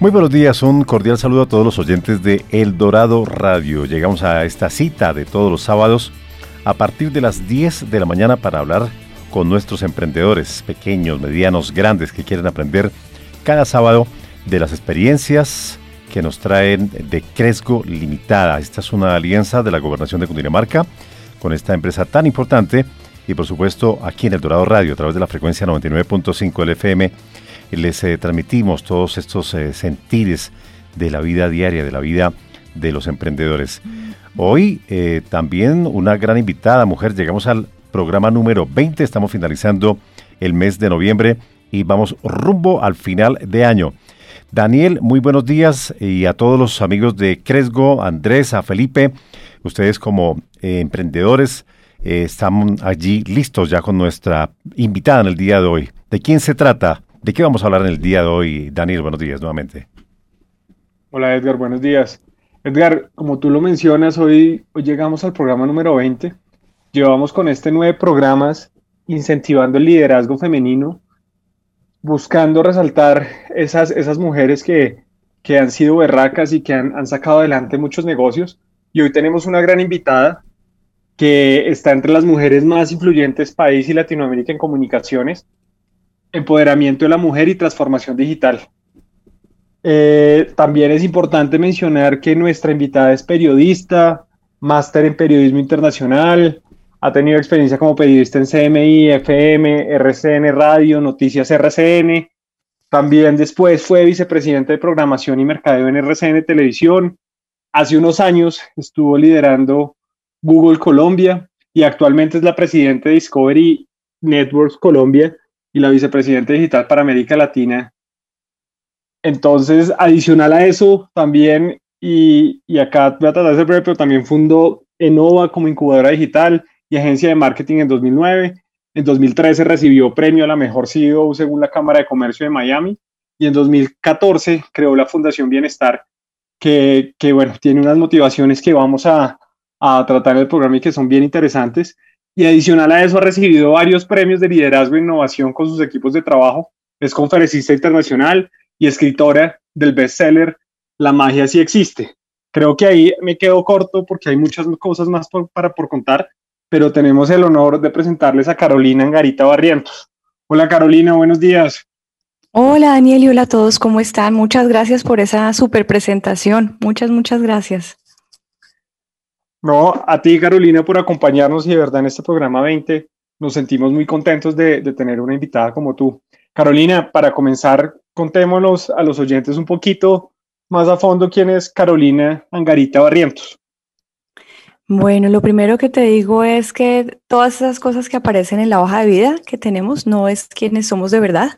Muy buenos días, un cordial saludo a todos los oyentes de El Dorado Radio. Llegamos a esta cita de todos los sábados a partir de las 10 de la mañana para hablar con nuestros emprendedores, pequeños, medianos, grandes, que quieren aprender cada sábado de las experiencias que nos traen de Cresgo Limitada. Esta es una alianza de la Gobernación de Cundinamarca con esta empresa tan importante y por supuesto aquí en El Dorado Radio a través de la frecuencia 99.5 LFM les eh, transmitimos todos estos eh, sentires de la vida diaria, de la vida de los emprendedores. Hoy eh, también una gran invitada, mujer, llegamos al programa número 20, estamos finalizando el mes de noviembre y vamos rumbo al final de año. Daniel, muy buenos días y a todos los amigos de Cresgo, Andrés, a Felipe, ustedes como emprendedores están allí listos ya con nuestra invitada en el día de hoy. ¿De quién se trata? ¿De qué vamos a hablar en el día de hoy? Daniel, buenos días nuevamente. Hola Edgar, buenos días. Edgar, como tú lo mencionas, hoy, hoy llegamos al programa número 20. Llevamos con este nueve programas incentivando el liderazgo femenino, buscando resaltar esas, esas mujeres que, que han sido berracas y que han, han sacado adelante muchos negocios. Y hoy tenemos una gran invitada que está entre las mujeres más influyentes país y Latinoamérica en comunicaciones empoderamiento de la mujer y transformación digital. Eh, también es importante mencionar que nuestra invitada es periodista, máster en periodismo internacional, ha tenido experiencia como periodista en CMI, FM, RCN Radio, Noticias RCN. También después fue vicepresidente de programación y mercadeo en RCN Televisión. Hace unos años estuvo liderando Google Colombia y actualmente es la presidenta de Discovery Networks Colombia y la vicepresidenta digital para América Latina. Entonces, adicional a eso, también, y, y acá voy a tratar de ser breve, pero también fundó Enova como incubadora digital y agencia de marketing en 2009. En 2013 recibió premio a la mejor CEO según la Cámara de Comercio de Miami. Y en 2014 creó la Fundación Bienestar, que, que bueno, tiene unas motivaciones que vamos a, a tratar en el programa y que son bien interesantes y adicional a eso ha recibido varios premios de liderazgo e innovación con sus equipos de trabajo. Es conferencista internacional y escritora del bestseller La magia sí existe. Creo que ahí me quedo corto porque hay muchas cosas más por, para por contar, pero tenemos el honor de presentarles a Carolina Angarita Barrientos. Hola Carolina, buenos días. Hola Daniel y hola a todos, ¿cómo están? Muchas gracias por esa super presentación. Muchas, muchas gracias. No, a ti Carolina por acompañarnos y de verdad en este programa 20 nos sentimos muy contentos de, tener una invitada como tú. Carolina, para comenzar, contémonos a los oyentes un poquito más a fondo quién es Carolina Angarita Barrientos. Bueno, lo primero que te digo es que todas esas cosas que aparecen en la hoja de vida que tenemos no es quienes somos de verdad.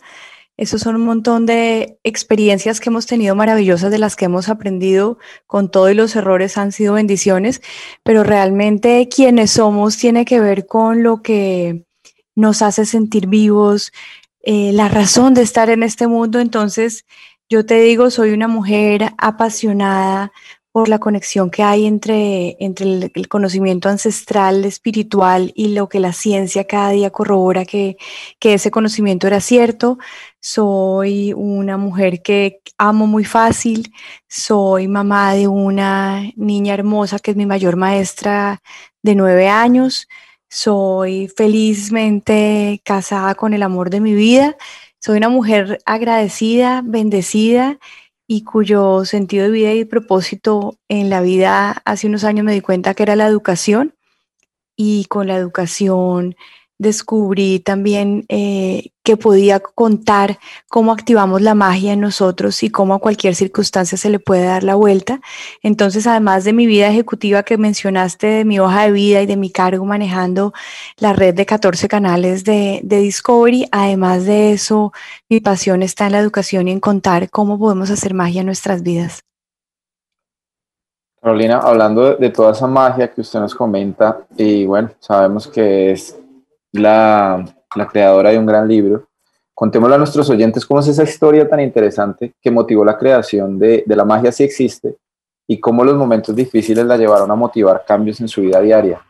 Esos son un montón de experiencias que hemos tenido maravillosas, de las que hemos aprendido con todo y los errores han sido bendiciones, pero realmente quienes somos tiene que ver con lo que nos hace sentir vivos, eh, la razón de estar en este mundo. Entonces, yo te digo, soy una mujer apasionada por la conexión que hay entre, entre el, conocimiento ancestral, espiritual y lo que la ciencia cada día corrobora que, que ese conocimiento era cierto. Soy una mujer que amo muy fácil, soy mamá de una niña hermosa que es mi mayor maestra de nueve años, soy felizmente casada con el amor de mi vida, soy una mujer agradecida, bendecida y cuyo sentido de vida y propósito en la vida hace unos años me di cuenta que era la educación y con la educación descubrí también eh, que podía contar cómo activamos la magia en nosotros y cómo a cualquier circunstancia se le puede dar la vuelta. Entonces, además de mi vida ejecutiva que mencionaste, de mi hoja de vida y de mi cargo manejando la red de 14 canales de, de Discovery, además de eso, mi pasión está en la educación y en contar cómo podemos hacer magia en nuestras vidas. Carolina, hablando de toda esa magia que usted nos comenta, y bueno, sabemos que es la, creadora de un gran libro, contémosle a nuestros oyentes cómo es esa historia tan interesante que motivó la creación de, de la magia si existe y cómo los momentos difíciles la llevaron a motivar cambios en su vida diaria.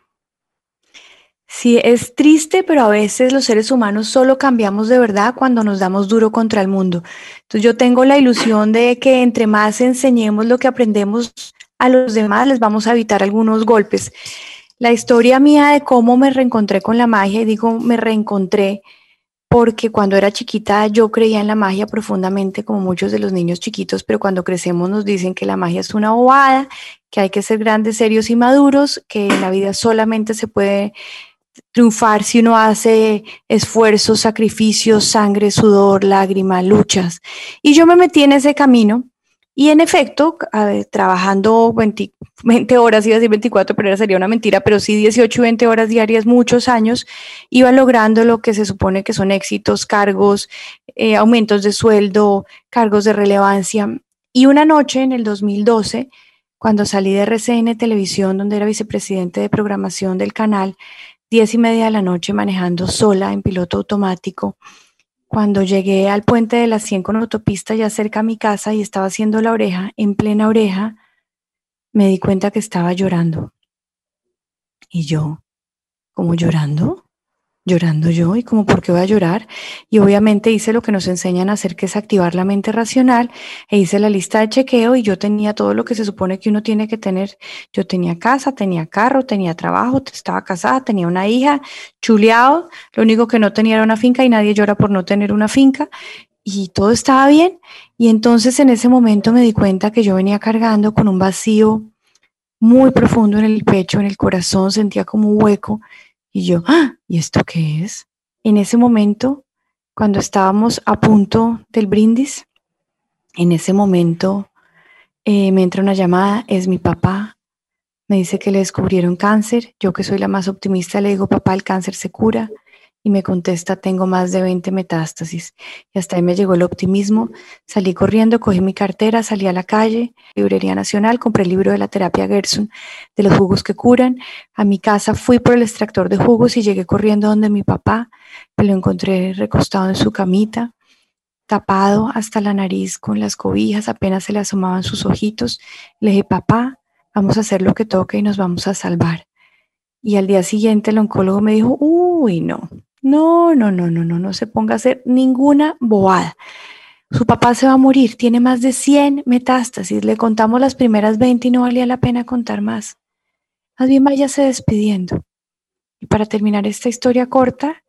Sí, es triste, pero a veces los seres humanos solo cambiamos de verdad cuando nos damos duro contra el mundo. Entonces yo tengo la ilusión de que entre más enseñemos lo que aprendemos a los demás les vamos a evitar algunos golpes. La historia mía de cómo me reencontré con la magia, y digo me reencontré porque cuando era chiquita yo creía en la magia profundamente como muchos de los niños chiquitos, pero cuando crecemos nos dicen que la magia es una bobada, que hay que ser grandes, serios y maduros, que en la vida solamente se puede triunfar si uno hace esfuerzos, sacrificios, sangre, sudor, lágrimas, luchas. Y yo me metí en ese camino y en efecto, trabajando 20, horas, iba a decir 24, pero sería una mentira, pero sí 18 y 20 horas diarias, muchos años, iba logrando lo que se supone que son éxitos, cargos, eh, aumentos de sueldo, cargos de relevancia. Y una noche en el 2012, cuando salí de RCN Televisión, donde era vicepresidente de programación del canal, diez y media de la noche manejando sola en piloto automático, cuando llegué al puente de las 100 con autopista ya cerca a mi casa y estaba haciendo la oreja, en plena oreja, me di cuenta que estaba llorando. Y yo, ¿cómo llorando? Llorando yo y como por qué voy a llorar. Y obviamente hice lo que nos enseñan a hacer, que es activar la mente racional, e hice la lista de chequeo y yo tenía todo lo que se supone que uno tiene que tener. Yo tenía casa, tenía carro, tenía trabajo, estaba casada, tenía una hija, chuleado. Lo único que no tenía era una finca y nadie llora por no tener una finca. Y todo estaba bien. Y entonces en ese momento me di cuenta que yo venía cargando con un vacío muy profundo en el pecho, en el corazón, sentía como un hueco y yo, ¡Ah! ¿y esto qué es? En ese momento, cuando estábamos a punto del brindis, en ese momento eh, me entra una llamada, es mi papá, me dice que le descubrieron cáncer, yo que soy la más optimista le digo, papá, el cáncer se cura, y me contesta, tengo más de 20 metástasis. Y hasta ahí me llegó el optimismo. Salí corriendo, cogí mi cartera, salí a la calle, Librería Nacional, compré el libro de la terapia Gerson, de los jugos que curan. A mi casa fui por el extractor de jugos y llegué corriendo donde mi papá. Me lo encontré recostado en su camita, tapado hasta la nariz con las cobijas, apenas se le asomaban sus ojitos. Le dije, papá, vamos a hacer lo que toque y nos vamos a salvar. Y al día siguiente el oncólogo me dijo, uy, no, no, no, no, no, no, no se ponga a hacer ninguna bobada. Su papá se va a morir, tiene más de 100 metástasis, le contamos las primeras 20 y no valía la pena contar más. Más bien váyase despidiendo. Y para terminar esta historia corta,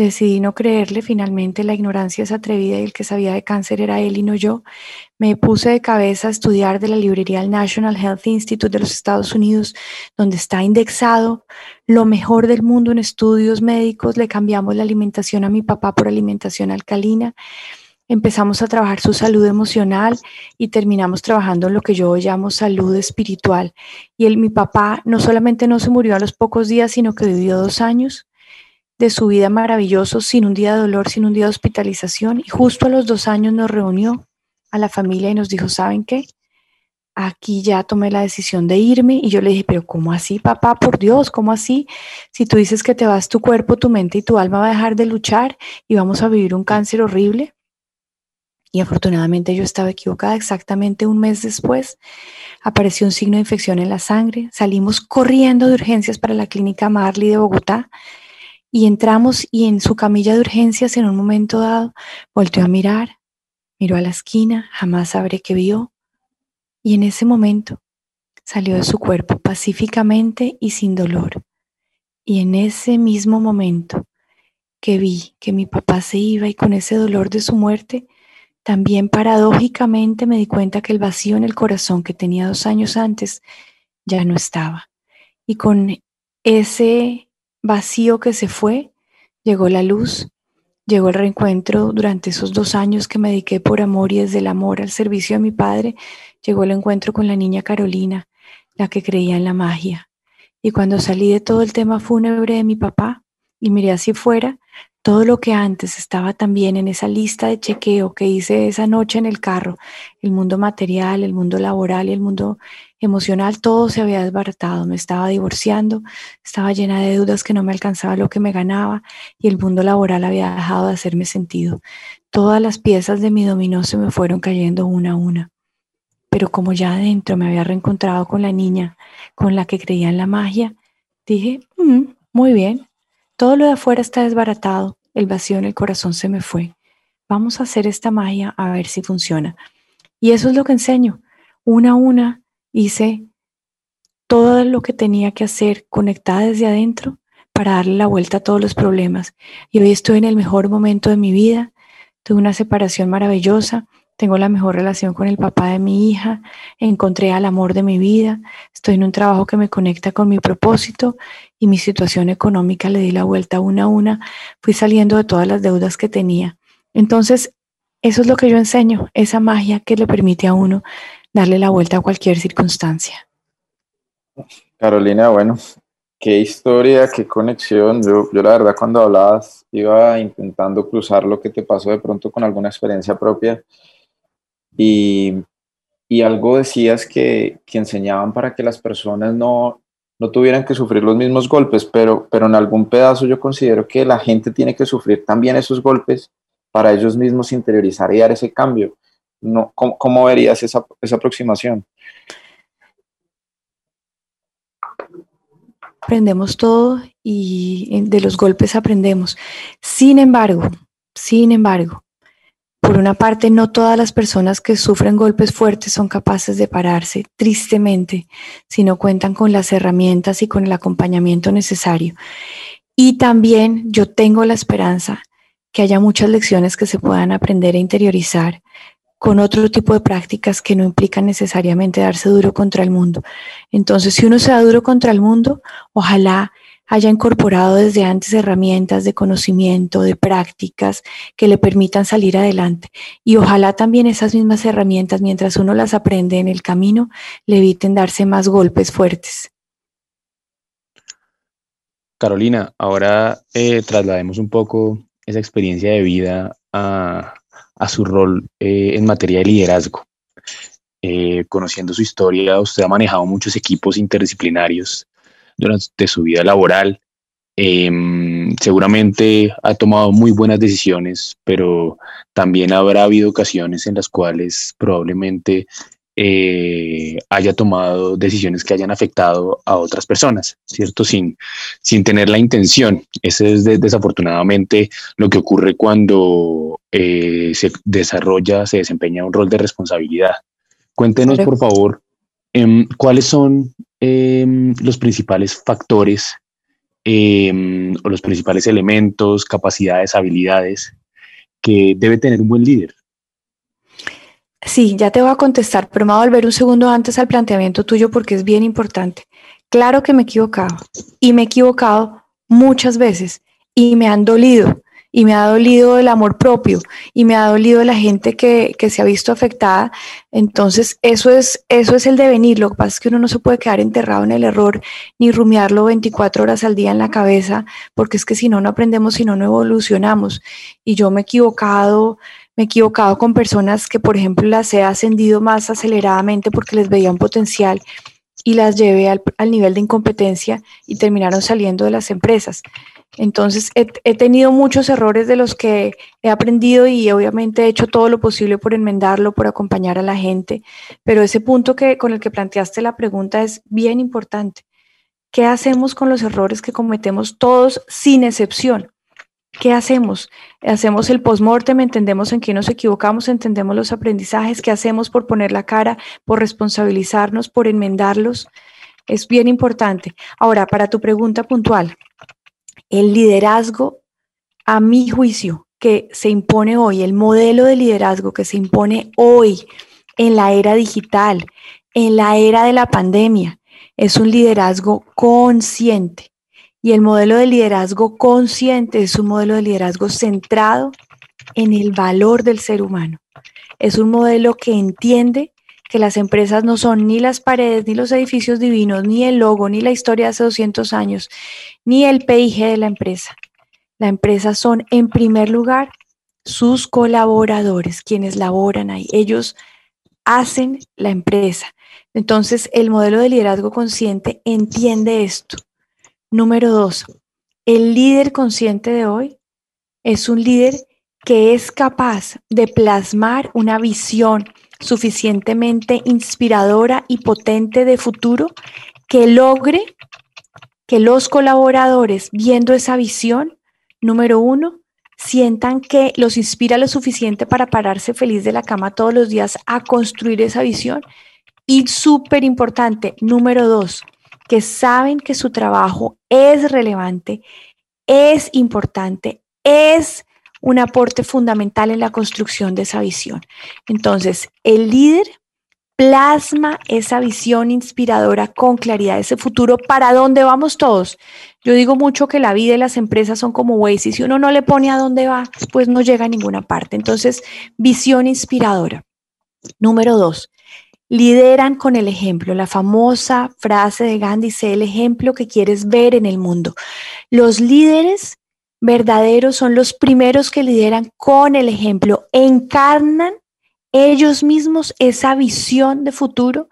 Decidí no creerle, finalmente la ignorancia es atrevida y el que sabía de cáncer era él y no yo. Me puse de cabeza a estudiar de la librería del National Health Institute de los Estados Unidos, donde está indexado lo mejor del mundo en estudios médicos. Le cambiamos la alimentación a mi papá por alimentación alcalina. Empezamos a trabajar su salud emocional y terminamos trabajando en lo que yo llamo salud espiritual. Y él, mi papá, no solamente no se murió a los pocos días, sino que vivió dos años de su vida maravilloso, sin un día de dolor, sin un día de hospitalización. Y justo a los dos años nos reunió a la familia y nos dijo, ¿saben qué? Aquí ya tomé la decisión de irme y yo le dije, pero ¿cómo así, papá? Por Dios, ¿cómo así? Si tú dices que te vas, tu cuerpo, tu mente y tu alma va a dejar de luchar y vamos a vivir un cáncer horrible. Y afortunadamente yo estaba equivocada. Exactamente un mes después apareció un signo de infección en la sangre. Salimos corriendo de urgencias para la clínica Marley de Bogotá y entramos y en su camilla de urgencias en un momento dado volteó a mirar, miró a la esquina, jamás sabré qué vio. Y en ese momento salió de su cuerpo pacíficamente y sin dolor. Y en ese mismo momento que vi que mi papá se iba y con ese dolor de su muerte, también paradójicamente me di cuenta que el vacío en el corazón que tenía dos años antes ya no estaba. Y con ese vacío que se fue, llegó la luz, llegó el reencuentro durante esos dos años que me dediqué por amor y desde el amor al servicio de mi padre, llegó el encuentro con la niña Carolina, la que creía en la magia. Y cuando salí de todo el tema fúnebre de mi papá y miré hacia fuera, todo lo que antes estaba también en esa lista de chequeo que hice esa noche en el carro, el mundo material, el mundo laboral y el mundo emocional, todo se había desbaratado. Me estaba divorciando, estaba llena de deudas que no me alcanzaba lo que me ganaba y el mundo laboral había dejado de hacerme sentido. Todas las piezas de mi dominó se me fueron cayendo una a una. Pero como ya adentro me había reencontrado con la niña con la que creía en la magia, dije, mm, muy bien, todo lo de afuera está desbaratado, el vacío en el corazón se me fue. Vamos a hacer esta magia a ver si funciona. Y eso es lo que enseño. Una a una hice todo lo que tenía que hacer conectada desde adentro para darle la vuelta a todos los problemas. Y hoy estoy en el mejor momento de mi vida. Tuve una separación maravillosa tengo la mejor relación con el papá de mi hija, encontré al amor de mi vida, estoy en un trabajo que me conecta con mi propósito y mi situación económica le di la vuelta una a una, fui saliendo de todas las deudas que tenía. Entonces, eso es lo que yo enseño, esa magia que le permite a uno darle la vuelta a cualquier circunstancia. Carolina, bueno, qué historia, qué conexión. Yo, yo la verdad cuando hablabas iba intentando cruzar lo que te pasó de pronto con alguna experiencia propia y, algo decías que, que, enseñaban para que las personas no, no tuvieran que sufrir los mismos golpes, pero, pero en algún pedazo yo considero que la gente tiene que sufrir también esos golpes para ellos mismos interiorizar y dar ese cambio. No, ¿cómo, cómo verías esa, esa aproximación? Aprendemos todo y de los golpes aprendemos. Sin embargo, sin embargo, por una parte, no todas las personas que sufren golpes fuertes son capaces de pararse, tristemente, si no cuentan con las herramientas y con el acompañamiento necesario. Y también yo tengo la esperanza que haya muchas lecciones que se puedan aprender e interiorizar con otro tipo de prácticas que no implican necesariamente darse duro contra el mundo. Entonces, si uno se da duro contra el mundo, ojalá haya incorporado desde antes herramientas de conocimiento, de prácticas que le permitan salir adelante. Y ojalá también esas mismas herramientas, mientras uno las aprende en el camino, le eviten darse más golpes fuertes. Carolina, ahora eh, traslademos un poco esa experiencia de vida a, su rol eh, en materia de liderazgo. Eh, conociendo su historia, usted ha manejado muchos equipos interdisciplinarios durante su vida laboral. Em, seguramente ha tomado muy buenas decisiones, pero también habrá habido ocasiones en las cuales probablemente eh, haya tomado decisiones que hayan afectado a otras personas, ¿cierto? Sin, sin tener la intención. Ese es desafortunadamente lo que ocurre cuando eh, se desarrolla, se desempeña un rol de responsabilidad. Cuéntenos, por favor, em, cuáles son Em, los principales factores em, o los principales elementos, capacidades, habilidades que debe tener un buen líder? Sí, ya te voy a contestar, pero me voy a volver un segundo antes al planteamiento tuyo porque es bien importante. Claro que me he equivocado y me he equivocado muchas veces y me han dolido y me ha dolido el amor propio y me ha dolido la gente que, se ha visto afectada. Entonces, eso es, eso es el devenir. Lo que pasa es que uno no se puede quedar enterrado en el error ni rumiarlo 24 horas al día en la cabeza, porque es que si no, no aprendemos, si no, no evolucionamos. Y yo me he equivocado, me he equivocado con personas que, por ejemplo, las he ascendido más aceleradamente porque les veía un potencial y las llevé al, al nivel de incompetencia y terminaron saliendo de las empresas. Entonces he, tenido muchos errores de los que he aprendido y obviamente he hecho todo lo posible por enmendarlo, por acompañar a la gente, pero ese punto que, con el que planteaste la pregunta es bien importante. ¿Qué hacemos con los errores que cometemos todos sin excepción? ¿Qué hacemos? Hacemos el postmortem, entendemos en qué nos equivocamos, entendemos los aprendizajes, ¿qué hacemos por poner la cara, por responsabilizarnos, por enmendarlos? Es bien importante. Ahora, para tu pregunta puntual, el liderazgo, a mi juicio, que se impone hoy, el modelo de liderazgo que se impone hoy en la era digital, en la era de la pandemia, es un liderazgo consciente. Y el modelo de liderazgo consciente es un modelo de liderazgo centrado en el valor del ser humano. Es un modelo que entiende que las empresas no son ni las paredes, ni los edificios divinos, ni el logo, ni la historia de hace 200 años, ni el PIG de la empresa. La empresa son, en primer lugar, sus colaboradores, quienes laboran ahí. Ellos hacen la empresa. Entonces, el modelo de liderazgo consciente entiende esto. Número dos, el líder consciente de hoy es un líder que es capaz de plasmar una visión suficientemente inspiradora y potente de futuro que logre que los colaboradores, viendo esa visión, número uno, sientan que los inspira lo suficiente para pararse feliz de la cama todos los días a construir esa visión. Y súper importante, número dos, que saben que su trabajo es relevante, es importante, es un aporte fundamental en la construcción de esa visión. Entonces, el líder plasma esa visión inspiradora con claridad, ese futuro para dónde vamos todos. Yo digo mucho que la vida y las empresas son como Waze y si uno no le pone a dónde va, pues no llega a ninguna parte. Entonces, visión inspiradora. Número dos, lideran con el ejemplo. La famosa frase de Gandhi, sé el ejemplo que quieres ver en el mundo. Los líderes verdaderos son los primeros que lideran con el ejemplo, encarnan ellos mismos esa visión de futuro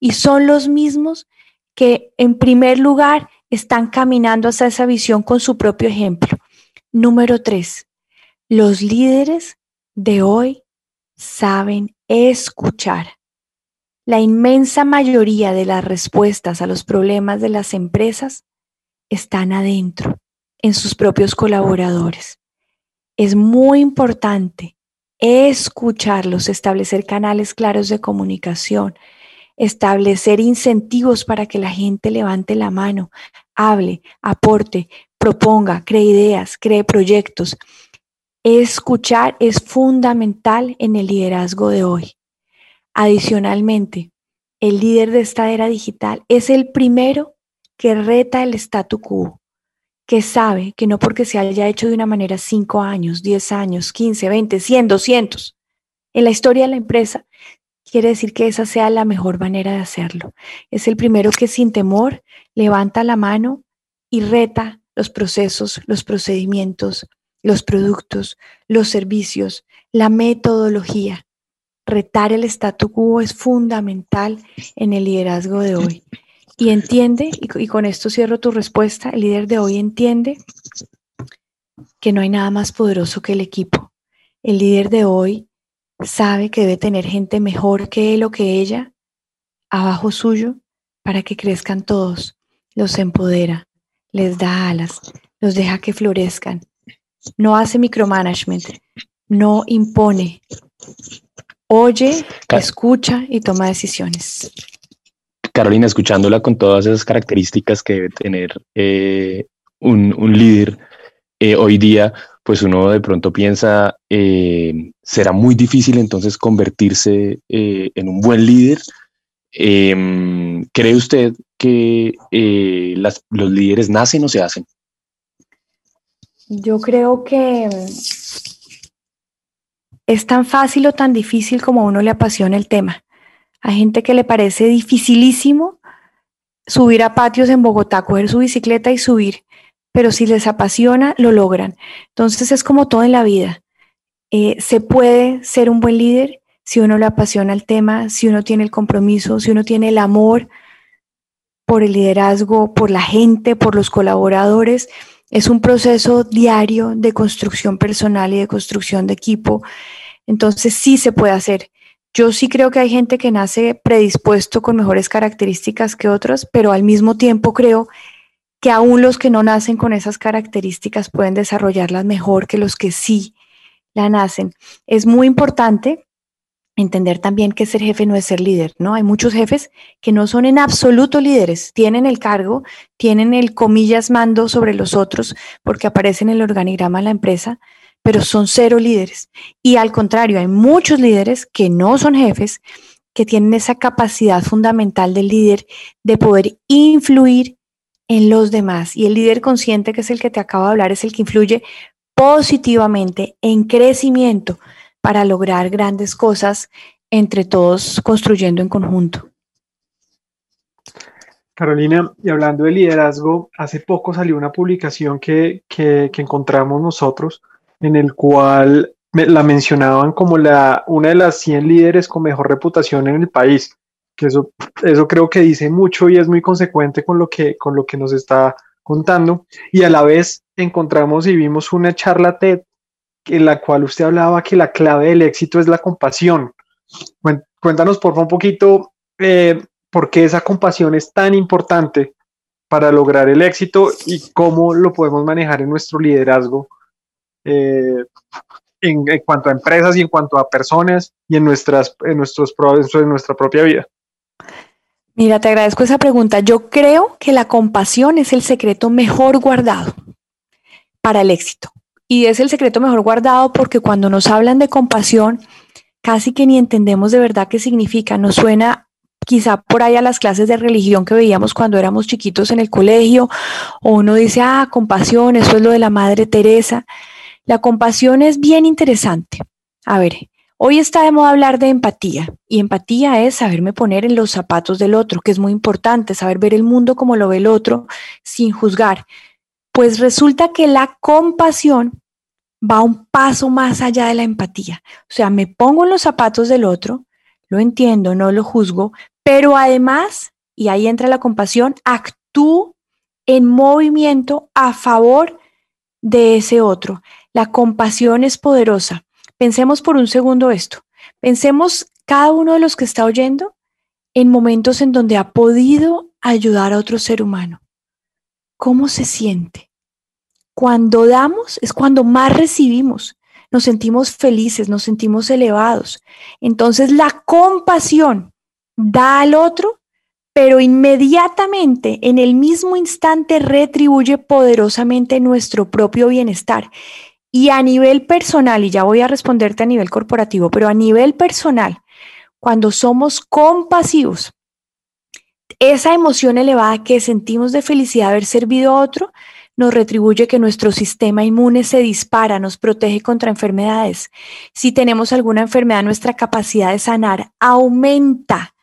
y son los mismos que en primer lugar están caminando hacia esa visión con su propio ejemplo. Número tres, los líderes de hoy saben escuchar. La inmensa mayoría de las respuestas a los problemas de las empresas están adentro en sus propios colaboradores. Es muy importante escucharlos, establecer canales claros de comunicación, establecer incentivos para que la gente levante la mano, hable, aporte, proponga, cree ideas, cree proyectos. Escuchar es fundamental en el liderazgo de hoy. Adicionalmente, el líder de esta era digital es el primero que reta el statu quo que sabe que no porque se haya hecho de una manera 5 años, 10 años, 15, 20, 100, 200 en la historia de la empresa, quiere decir que esa sea la mejor manera de hacerlo. Es el primero que sin temor levanta la mano y reta los procesos, los procedimientos, los productos, los servicios, la metodología. Retar el statu quo es fundamental en el liderazgo de hoy. Y entiende, y, con esto cierro tu respuesta, el líder de hoy entiende que no hay nada más poderoso que el equipo. El líder de hoy sabe que debe tener gente mejor que él o que ella abajo suyo para que crezcan todos. Los empodera, les da alas, los deja que florezcan. No hace micromanagement, no impone. Oye, escucha y toma decisiones. Carolina, escuchándola con todas esas características que debe tener eh, un, líder eh, hoy día, pues uno de pronto piensa, eh, será muy difícil entonces convertirse en un buen líder. Em, ¿Cree usted que los líderes nacen o se hacen? Yo creo que es tan fácil o tan difícil como a uno le apasiona el tema. Hay gente que le parece dificilísimo subir a patios en Bogotá, coger su bicicleta y subir, pero si les apasiona, lo logran. Entonces es como todo en la vida. Eh, se puede ser un buen líder si uno le apasiona el tema, si uno tiene el compromiso, si uno tiene el amor por el liderazgo, por la gente, por los colaboradores. Es un proceso diario de construcción personal y de construcción de equipo. Entonces sí se puede hacer. Yo sí creo que hay gente que nace predispuesto con mejores características que otros, pero al mismo tiempo creo que aún los que no nacen con esas características pueden desarrollarlas mejor que los que sí la nacen. Es muy importante entender también que ser jefe no es ser líder, ¿no? Hay muchos jefes que no son en absoluto líderes, tienen el cargo, tienen el comillas mando sobre los otros porque aparecen en el organigrama de la empresa, pero son cero líderes. Y al contrario, hay muchos líderes que no son jefes, que tienen esa capacidad fundamental del líder de poder influir en los demás. Y el líder consciente, que es el que te acabo de hablar, es el que influye positivamente en crecimiento para lograr grandes cosas entre todos construyendo en conjunto. Carolina, y hablando de liderazgo, hace poco salió una publicación que, que, encontramos nosotros en el cual la mencionaban como la, una de las 100 líderes con mejor reputación en el país, que eso, eso creo que dice mucho y es muy consecuente con lo, que, con lo que nos está contando. Y a la vez encontramos y vimos una charla TED en la cual usted hablaba que la clave del éxito es la compasión. Cuéntanos por favor un poquito eh, por qué esa compasión es tan importante para lograr el éxito y cómo lo podemos manejar en nuestro liderazgo eh, en, cuanto a empresas y en cuanto a personas y en, nuestras, en, nuestros, en nuestra propia vida. Mira, te agradezco esa pregunta. Yo creo que la compasión es el secreto mejor guardado para el éxito. Y es el secreto mejor guardado porque cuando nos hablan de compasión, casi que ni entendemos de verdad qué significa. Nos suena quizá por ahí a las clases de religión que veíamos cuando éramos chiquitos en el colegio, o uno dice, ah, compasión, eso es lo de la Madre Teresa. La compasión es bien interesante. A ver, hoy está de moda hablar de empatía, y empatía es saberme poner en los zapatos del otro, que es muy importante, saber ver el mundo como lo ve el otro sin juzgar. Pues resulta que la compasión va un paso más allá de la empatía. O sea, me pongo en los zapatos del otro, lo entiendo, no lo juzgo, pero además, y ahí entra la compasión, actúo en movimiento a favor de ese otro. La compasión es poderosa. Pensemos por un segundo esto. Pensemos cada uno de los que está oyendo en momentos en donde ha podido ayudar a otro ser humano. ¿Cómo se siente? Cuando damos es cuando más recibimos. Nos sentimos felices, nos sentimos elevados. Entonces la compasión da al otro, pero inmediatamente, en el mismo instante, retribuye poderosamente nuestro propio bienestar. Y a nivel personal, y ya voy a responderte a nivel corporativo, pero a nivel personal, cuando somos compasivos, esa emoción elevada que sentimos de felicidad de haber servido a otro, nos retribuye que nuestro sistema inmune se dispara, nos protege contra enfermedades. Si tenemos alguna enfermedad, nuestra capacidad de sanar aumenta.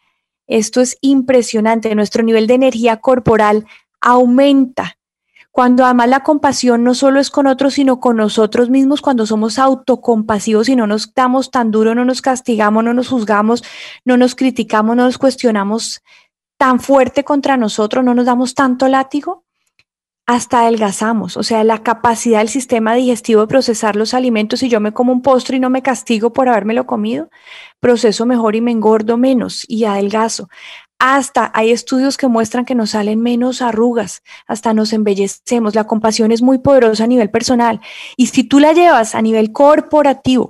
Esto es impresionante. Nuestro nivel de energía corporal aumenta. Cuando además la compasión no solo es con otros, sino con nosotros mismos, cuando somos autocompasivos y no nos damos tan duro, no nos castigamos, no nos juzgamos, no nos criticamos, no nos cuestionamos tan fuerte contra nosotros, no nos damos tanto látigo, hasta adelgazamos, o sea, la capacidad del sistema digestivo de procesar los alimentos, si yo me como un postre y no me castigo por habérmelo comido, proceso mejor y me engordo menos y adelgazo. Hasta hay estudios que muestran que nos salen menos arrugas, hasta nos embellecemos. La compasión es muy poderosa a nivel personal. Y si tú la llevas a nivel corporativo,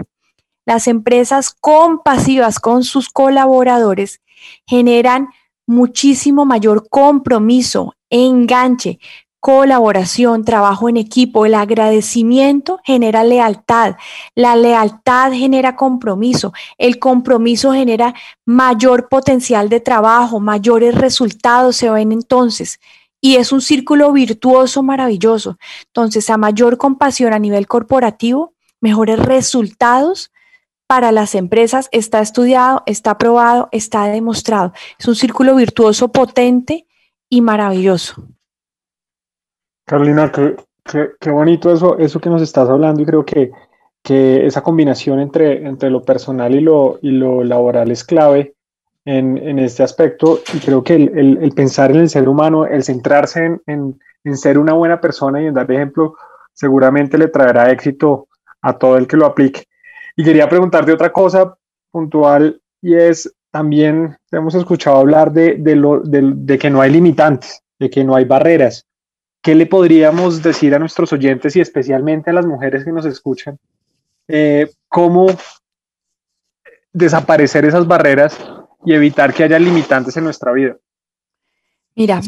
las empresas compasivas con sus colaboradores generan muchísimo mayor compromiso, enganche, colaboración, trabajo en equipo. El agradecimiento genera lealtad, la lealtad genera compromiso, el compromiso genera mayor potencial de trabajo, mayores resultados se ven entonces. Y es un círculo virtuoso maravilloso. Entonces, a mayor compasión a nivel corporativo, mejores resultados para las empresas. Está estudiado, está probado, está demostrado. Es un círculo virtuoso potente y maravilloso. Carolina, qué, bonito eso, eso que nos estás hablando y creo que, que esa combinación entre, entre lo personal y lo, y lo laboral es clave en, en este aspecto y creo que el, el, pensar en el ser humano, el centrarse en, en, ser una buena persona y en dar ejemplo, seguramente le traerá éxito a todo el que lo aplique. Y quería preguntarte otra cosa puntual y es, también hemos escuchado hablar de, de, lo, de que no hay limitantes, de que no hay barreras. ¿Qué le podríamos decir a nuestros oyentes y especialmente a las mujeres que nos escuchan? Eh, ¿Cómo desaparecer esas barreras y evitar que haya limitantes en nuestra vida? Mira,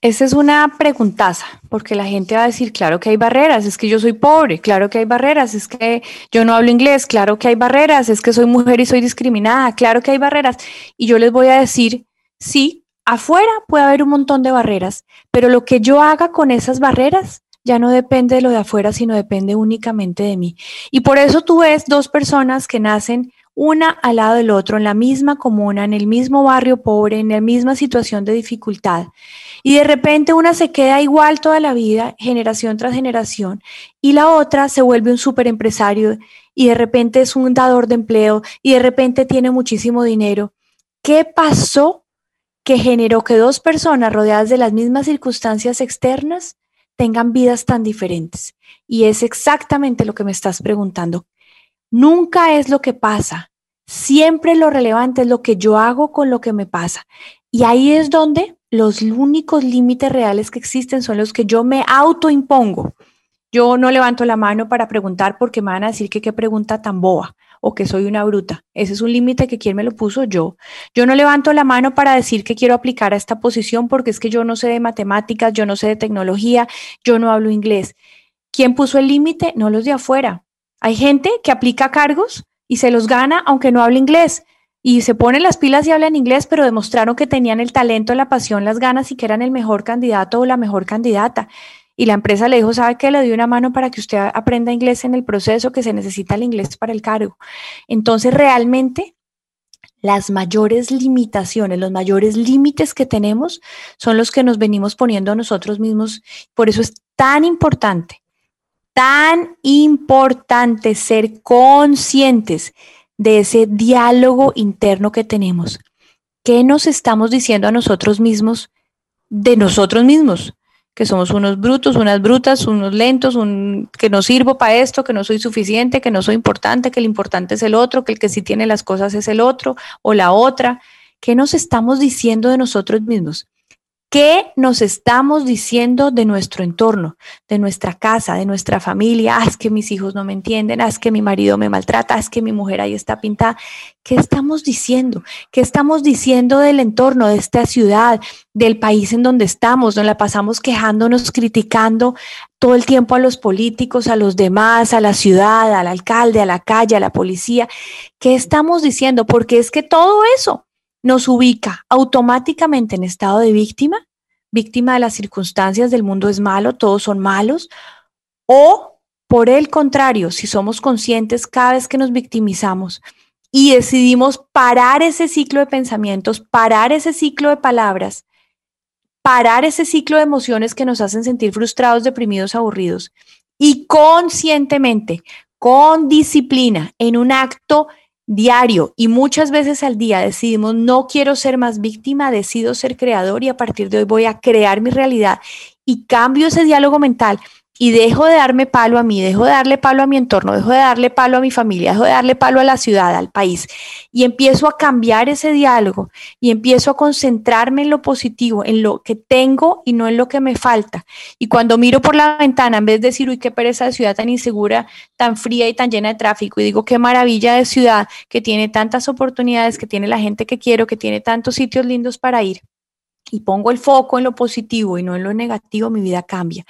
esa es una preguntaza, porque la gente va a decir, claro que hay barreras, es que yo soy pobre, claro que hay barreras, es que yo no hablo inglés, claro que hay barreras, es que soy mujer y soy discriminada, claro que hay barreras. Y yo les voy a decir, sí, afuera puede haber un montón de barreras, pero lo que yo haga con esas barreras ya no depende de lo de afuera, sino depende únicamente de mí. Y por eso tú ves dos personas que nacen una al lado del otro, en la misma comuna, en el mismo barrio pobre, en la misma situación de dificultad. Y de repente una se queda igual toda la vida, generación tras generación, y la otra se vuelve un super empresario y de repente es un dador de empleo y de repente tiene muchísimo dinero. ¿Qué pasó que generó que dos personas rodeadas de las mismas circunstancias externas tengan vidas tan diferentes? Y es exactamente lo que me estás preguntando. Nunca es lo que pasa, siempre lo relevante es lo que yo hago con lo que me pasa. Y ahí es donde los únicos límites reales que existen son los que yo me autoimpongo. Yo no levanto la mano para preguntar porque me van a decir que qué pregunta tan boba o que soy una bruta. Ese es un límite que quien me lo puso yo. Yo no levanto la mano para decir que quiero aplicar a esta posición porque es que yo no sé de matemáticas, yo no sé de tecnología, yo no hablo inglés. ¿Quién puso el límite? No los de afuera. Hay gente que aplica cargos y se los gana aunque no hable inglés. Y se ponen las pilas y hablan inglés, pero demostraron que tenían el talento, la pasión, las ganas y que eran el mejor candidato o la mejor candidata y la empresa le dijo, ¿sabe qué? Le dio una mano para que usted aprenda inglés en el proceso, que se necesita el inglés para el cargo. Entonces, realmente, las mayores limitaciones, los mayores límites que tenemos son los que nos venimos poniendo a nosotros mismos. Por eso es tan importante, tan importante ser conscientes de ese diálogo interno que tenemos. ¿Qué nos estamos diciendo a nosotros mismos de nosotros mismos? Que somos unos brutos, unas brutas, unos lentos, un, que no sirvo para esto, que no soy suficiente, que no soy importante, que el importante es el otro, que el que sí tiene las cosas es el otro o la otra. ¿Qué nos estamos diciendo de nosotros mismos? ¿Qué nos estamos diciendo de nuestro entorno, de nuestra casa, de nuestra familia? Ah, es que mis hijos no me entienden, ah, es que mi marido me maltrata, ah, es que mi mujer ahí está pintada. ¿Qué estamos diciendo? ¿Qué estamos diciendo del entorno, de esta ciudad, del país en donde estamos, donde la pasamos quejándonos, criticando todo el tiempo a los políticos, a los demás, a la ciudad, al alcalde, a la calle, a la policía? ¿Qué estamos diciendo? Porque es que todo eso nos ubica automáticamente en estado de víctima, víctima de las circunstancias del mundo es malo, todos son malos, o por el contrario, si somos conscientes cada vez que nos victimizamos y decidimos parar ese ciclo de pensamientos, parar ese ciclo de palabras, parar ese ciclo de emociones que nos hacen sentir frustrados, deprimidos, aburridos, y conscientemente, con disciplina, en un acto diario y muchas veces al día decidimos no quiero ser más víctima, decido ser creador y a partir de hoy voy a crear mi realidad y cambio ese diálogo mental y dejo de darme palo a mí, dejo de darle palo a mi entorno, dejo de darle palo a mi familia, dejo de darle palo a la ciudad, al país, y empiezo a cambiar ese diálogo y empiezo a concentrarme en lo positivo, en lo que tengo y no en lo que me falta. Y cuando miro por la ventana, en vez de decir, uy, qué pereza de ciudad tan insegura, tan fría y tan llena de tráfico, y digo, qué maravilla de ciudad que tiene tantas oportunidades, que tiene la gente que quiero, que tiene tantos sitios lindos para ir y pongo el foco en lo positivo y no en lo negativo, mi vida cambia.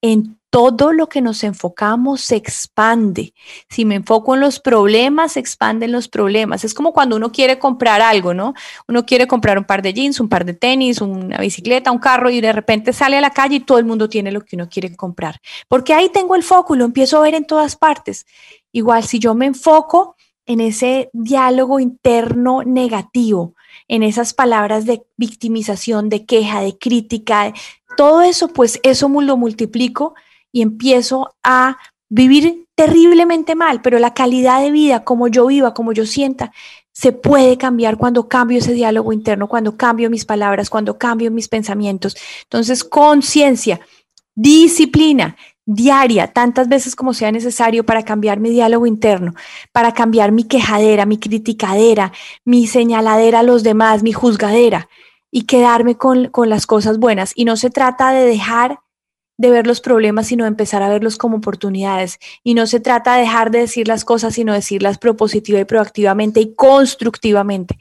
En todo lo que nos enfocamos se expande. Si me enfoco en los problemas, se expanden los problemas. Es como cuando uno quiere comprar algo, ¿no? Uno quiere comprar un par de jeans, un par de tenis, una bicicleta, un carro y de repente sale a la calle y todo el mundo tiene lo que uno quiere comprar. Porque ahí tengo el foco lo empiezo a ver en todas partes. Igual si yo me enfoco en ese diálogo interno negativo, en esas palabras de victimización, de queja, de crítica, todo eso, pues eso lo multiplico y empiezo a vivir terriblemente mal, pero la calidad de vida, como yo viva, como yo sienta, se puede cambiar cuando cambio ese diálogo interno, cuando cambio mis palabras, cuando cambio mis pensamientos. Entonces, conciencia, disciplina diaria, tantas veces como sea necesario para cambiar mi diálogo interno, para cambiar mi quejadera, mi criticadera, mi señaladera a los demás, mi juzgadera y quedarme con, con las cosas buenas. Y no se trata de dejar de ver los problemas, sino empezar a verlos como oportunidades. Y no se trata de dejar de decir las cosas, sino decirlas propositiva y proactivamente y constructivamente.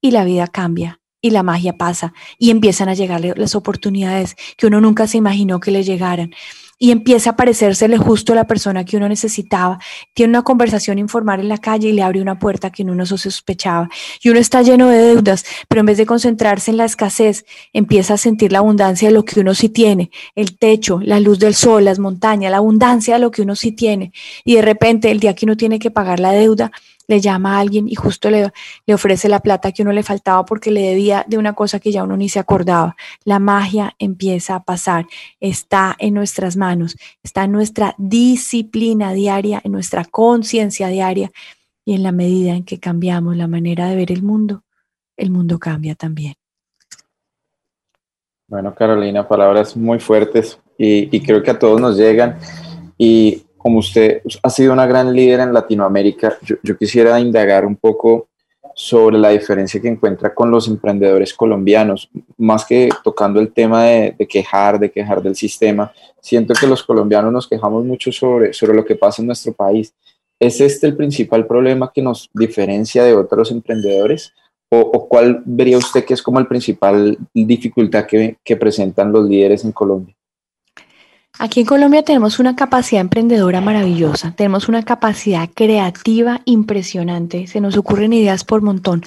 Y la vida cambia y la magia pasa y empiezan a llegarle las oportunidades que uno nunca se imaginó que le llegaran. Y empieza a parecérsele justo a la persona que uno necesitaba. Tiene una conversación informal en la calle y le abre una puerta que uno no sospechaba. Y uno está lleno de deudas, pero en vez de concentrarse en la escasez, empieza a sentir la abundancia de lo que uno sí tiene, el techo, la luz del sol, las montañas, la abundancia de lo que uno sí tiene. Y de repente, el día que uno tiene que pagar la deuda, le llama a alguien y justo le, le, ofrece la plata que uno le faltaba porque le debía de una cosa que ya uno ni se acordaba. La magia empieza a pasar, está en nuestras manos, está en nuestra disciplina diaria, en nuestra conciencia diaria y en la medida en que cambiamos la manera de ver el mundo, el mundo cambia también. Bueno, Carolina, palabras muy fuertes y, y creo que a todos nos llegan. Y como usted ha sido una gran líder en Latinoamérica, yo, quisiera indagar un poco sobre la diferencia que encuentra con los emprendedores colombianos, más que tocando el tema de, quejar, de quejar del sistema. Siento que los colombianos nos quejamos mucho sobre, sobre lo que pasa en nuestro país. ¿Es este el principal problema que nos diferencia de otros emprendedores? ¿O, cuál vería usted que es como el principal dificultad que, que presentan los líderes en Colombia? Aquí en Colombia tenemos una capacidad emprendedora maravillosa, tenemos una capacidad creativa impresionante, se nos ocurren ideas por montón.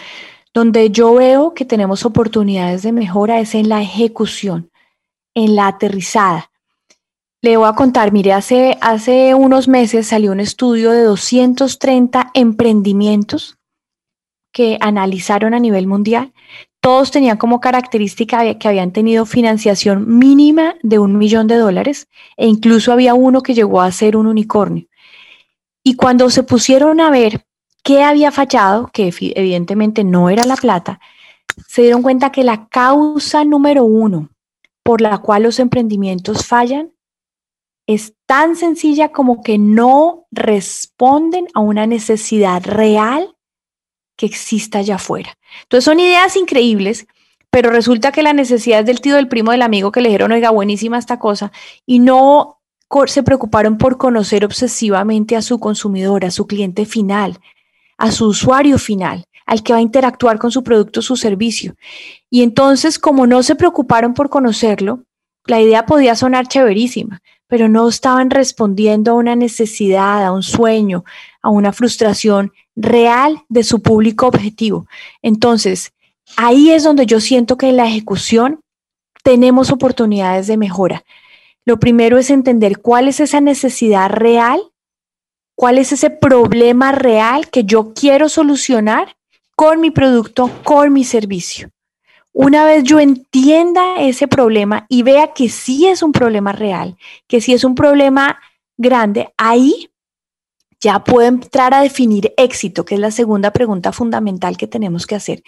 Donde yo veo que tenemos oportunidades de mejora es en la ejecución, en la aterrizada. Le voy a contar, mire, hace, hace unos meses salió un estudio de 230 emprendimientos que analizaron a nivel mundial todos tenían como característica que habían tenido financiación mínima de un millón de dólares e incluso había uno que llegó a ser un unicornio. Y cuando se pusieron a ver qué había fallado, que evidentemente no era la plata, se dieron cuenta que la causa número uno por la cual los emprendimientos fallan es tan sencilla como que no responden a una necesidad real que exista allá afuera. Entonces son ideas increíbles, pero resulta que la necesidad es del tío, del primo, del amigo que le dijeron, oiga, buenísima esta cosa, y no se preocuparon por conocer obsesivamente a su consumidor, a su cliente final, a su usuario final, al que va a interactuar con su producto su servicio. Y entonces, como no se preocuparon por conocerlo, la idea podía sonar chéverísima, pero no estaban respondiendo a una necesidad, a un sueño, a una frustración real de su público objetivo. Entonces, ahí es donde yo siento que en la ejecución tenemos oportunidades de mejora. Lo primero es entender cuál es esa necesidad real, cuál es ese problema real que yo quiero solucionar con mi producto, con mi servicio. Una vez yo entienda ese problema y vea que sí es un problema real, que sí es un problema grande, ahí ya puedo entrar a definir éxito, que es la segunda pregunta fundamental que tenemos que hacer.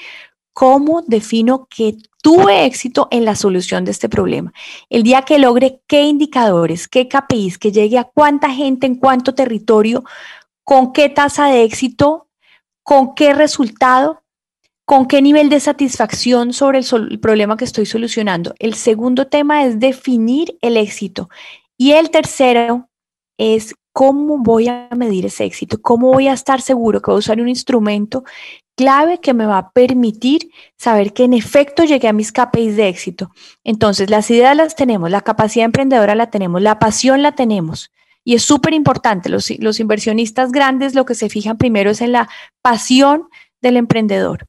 ¿Cómo defino que tuve éxito en la solución de este problema? El día que logre qué indicadores, qué KPIs, que llegue a cuánta gente en cuánto territorio, con qué tasa de éxito, con qué resultado, ¿Con qué nivel de satisfacción sobre el, problema que estoy solucionando? El segundo tema es definir el éxito. Y el tercero es cómo voy a medir ese éxito, cómo voy a estar seguro que voy a usar un instrumento clave que me va a permitir saber que en efecto llegué a mis KPIs de éxito. Entonces, las ideas las tenemos, la capacidad emprendedora la tenemos, la pasión la tenemos. Y es súper importante, los, los inversionistas grandes lo que se fijan primero es en la pasión del emprendedor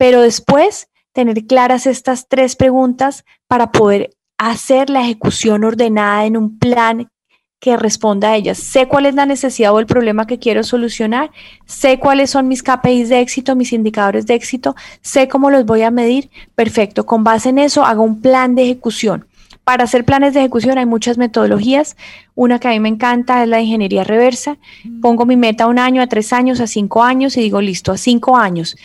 pero después tener claras estas tres preguntas para poder hacer la ejecución ordenada en un plan que responda a ellas. Sé cuál es la necesidad o el problema que quiero solucionar, sé cuáles son mis KPIs de éxito, mis indicadores de éxito, sé cómo los voy a medir. Perfecto, con base en eso hago un plan de ejecución. Para hacer planes de ejecución hay muchas metodologías. Una que a mí me encanta es la ingeniería reversa. Pongo mi meta a un año, a tres años, a cinco años y digo, listo, a cinco años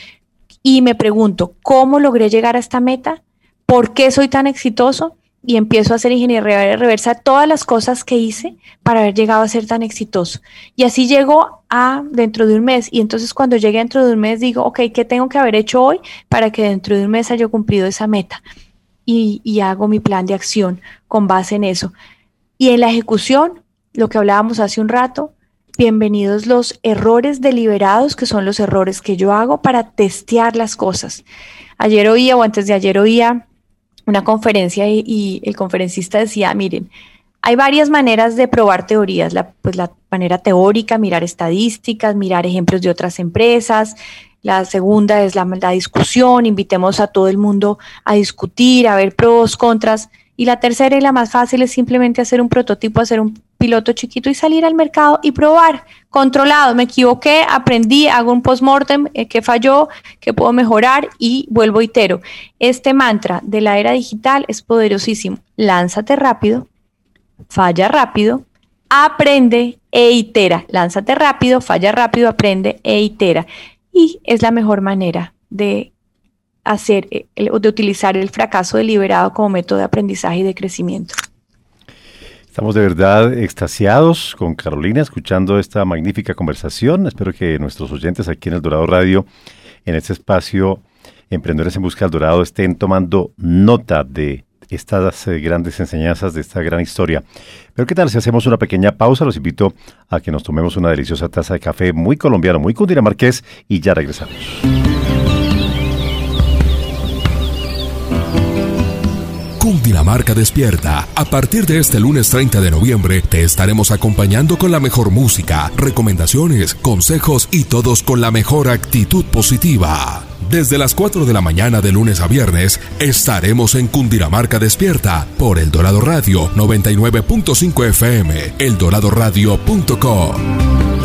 y me pregunto, ¿cómo logré llegar a esta meta? ¿Por qué soy tan exitoso? Y empiezo a hacer ingeniería reversa todas las cosas que hice para haber llegado a ser tan exitoso. Y así llego a dentro de un mes. Y entonces cuando llegue dentro de un mes digo, ok, ¿qué tengo que haber hecho hoy para que dentro de un mes haya cumplido esa meta? Y, y hago mi plan de acción con base en eso. Y en la ejecución, lo que hablábamos hace un rato, bienvenidos los errores deliberados, que son los errores que yo hago para testear las cosas. Ayer oía o antes de ayer oía una conferencia y, el conferencista decía, miren, Hay varias maneras de probar teorías, la, pues la manera teórica, mirar estadísticas, mirar ejemplos de otras empresas. La segunda es la, la discusión, invitemos a todo el mundo a discutir, a ver pros, contras. Y la tercera y la más fácil es simplemente hacer un prototipo, hacer un piloto chiquito y salir al mercado y probar, controlado, me equivoqué, aprendí, hago un postmortem, eh, qué falló, qué puedo mejorar y vuelvo itero. Este mantra de la era digital es poderosísimo. Lánzate rápido, falla rápido, aprende e itera. Lánzate rápido, falla rápido, aprende e itera. Y es la mejor manera de hacer, eh, de utilizar el fracaso deliberado como método de aprendizaje y de crecimiento. Estamos de verdad extasiados con Carolina escuchando esta magnífica conversación. Espero que nuestros oyentes aquí en el Dorado Radio, en este espacio Emprendedores en Busca del Dorado, estén tomando nota de estas eh, grandes enseñanzas, de esta gran historia. Pero ¿qué tal si hacemos una pequeña pausa? Los invito a que nos tomemos una deliciosa taza de café muy colombiano, muy cundinamarqués y ya regresamos. Cundinamarca Despierta. A partir de este lunes 30 de noviembre te estaremos acompañando con la mejor música, recomendaciones, consejos y todos con la mejor actitud positiva. Desde las 4 de la mañana de lunes a viernes estaremos en Cundinamarca Despierta por El Dorado Radio 99.5 FM, eldoradoradio.com.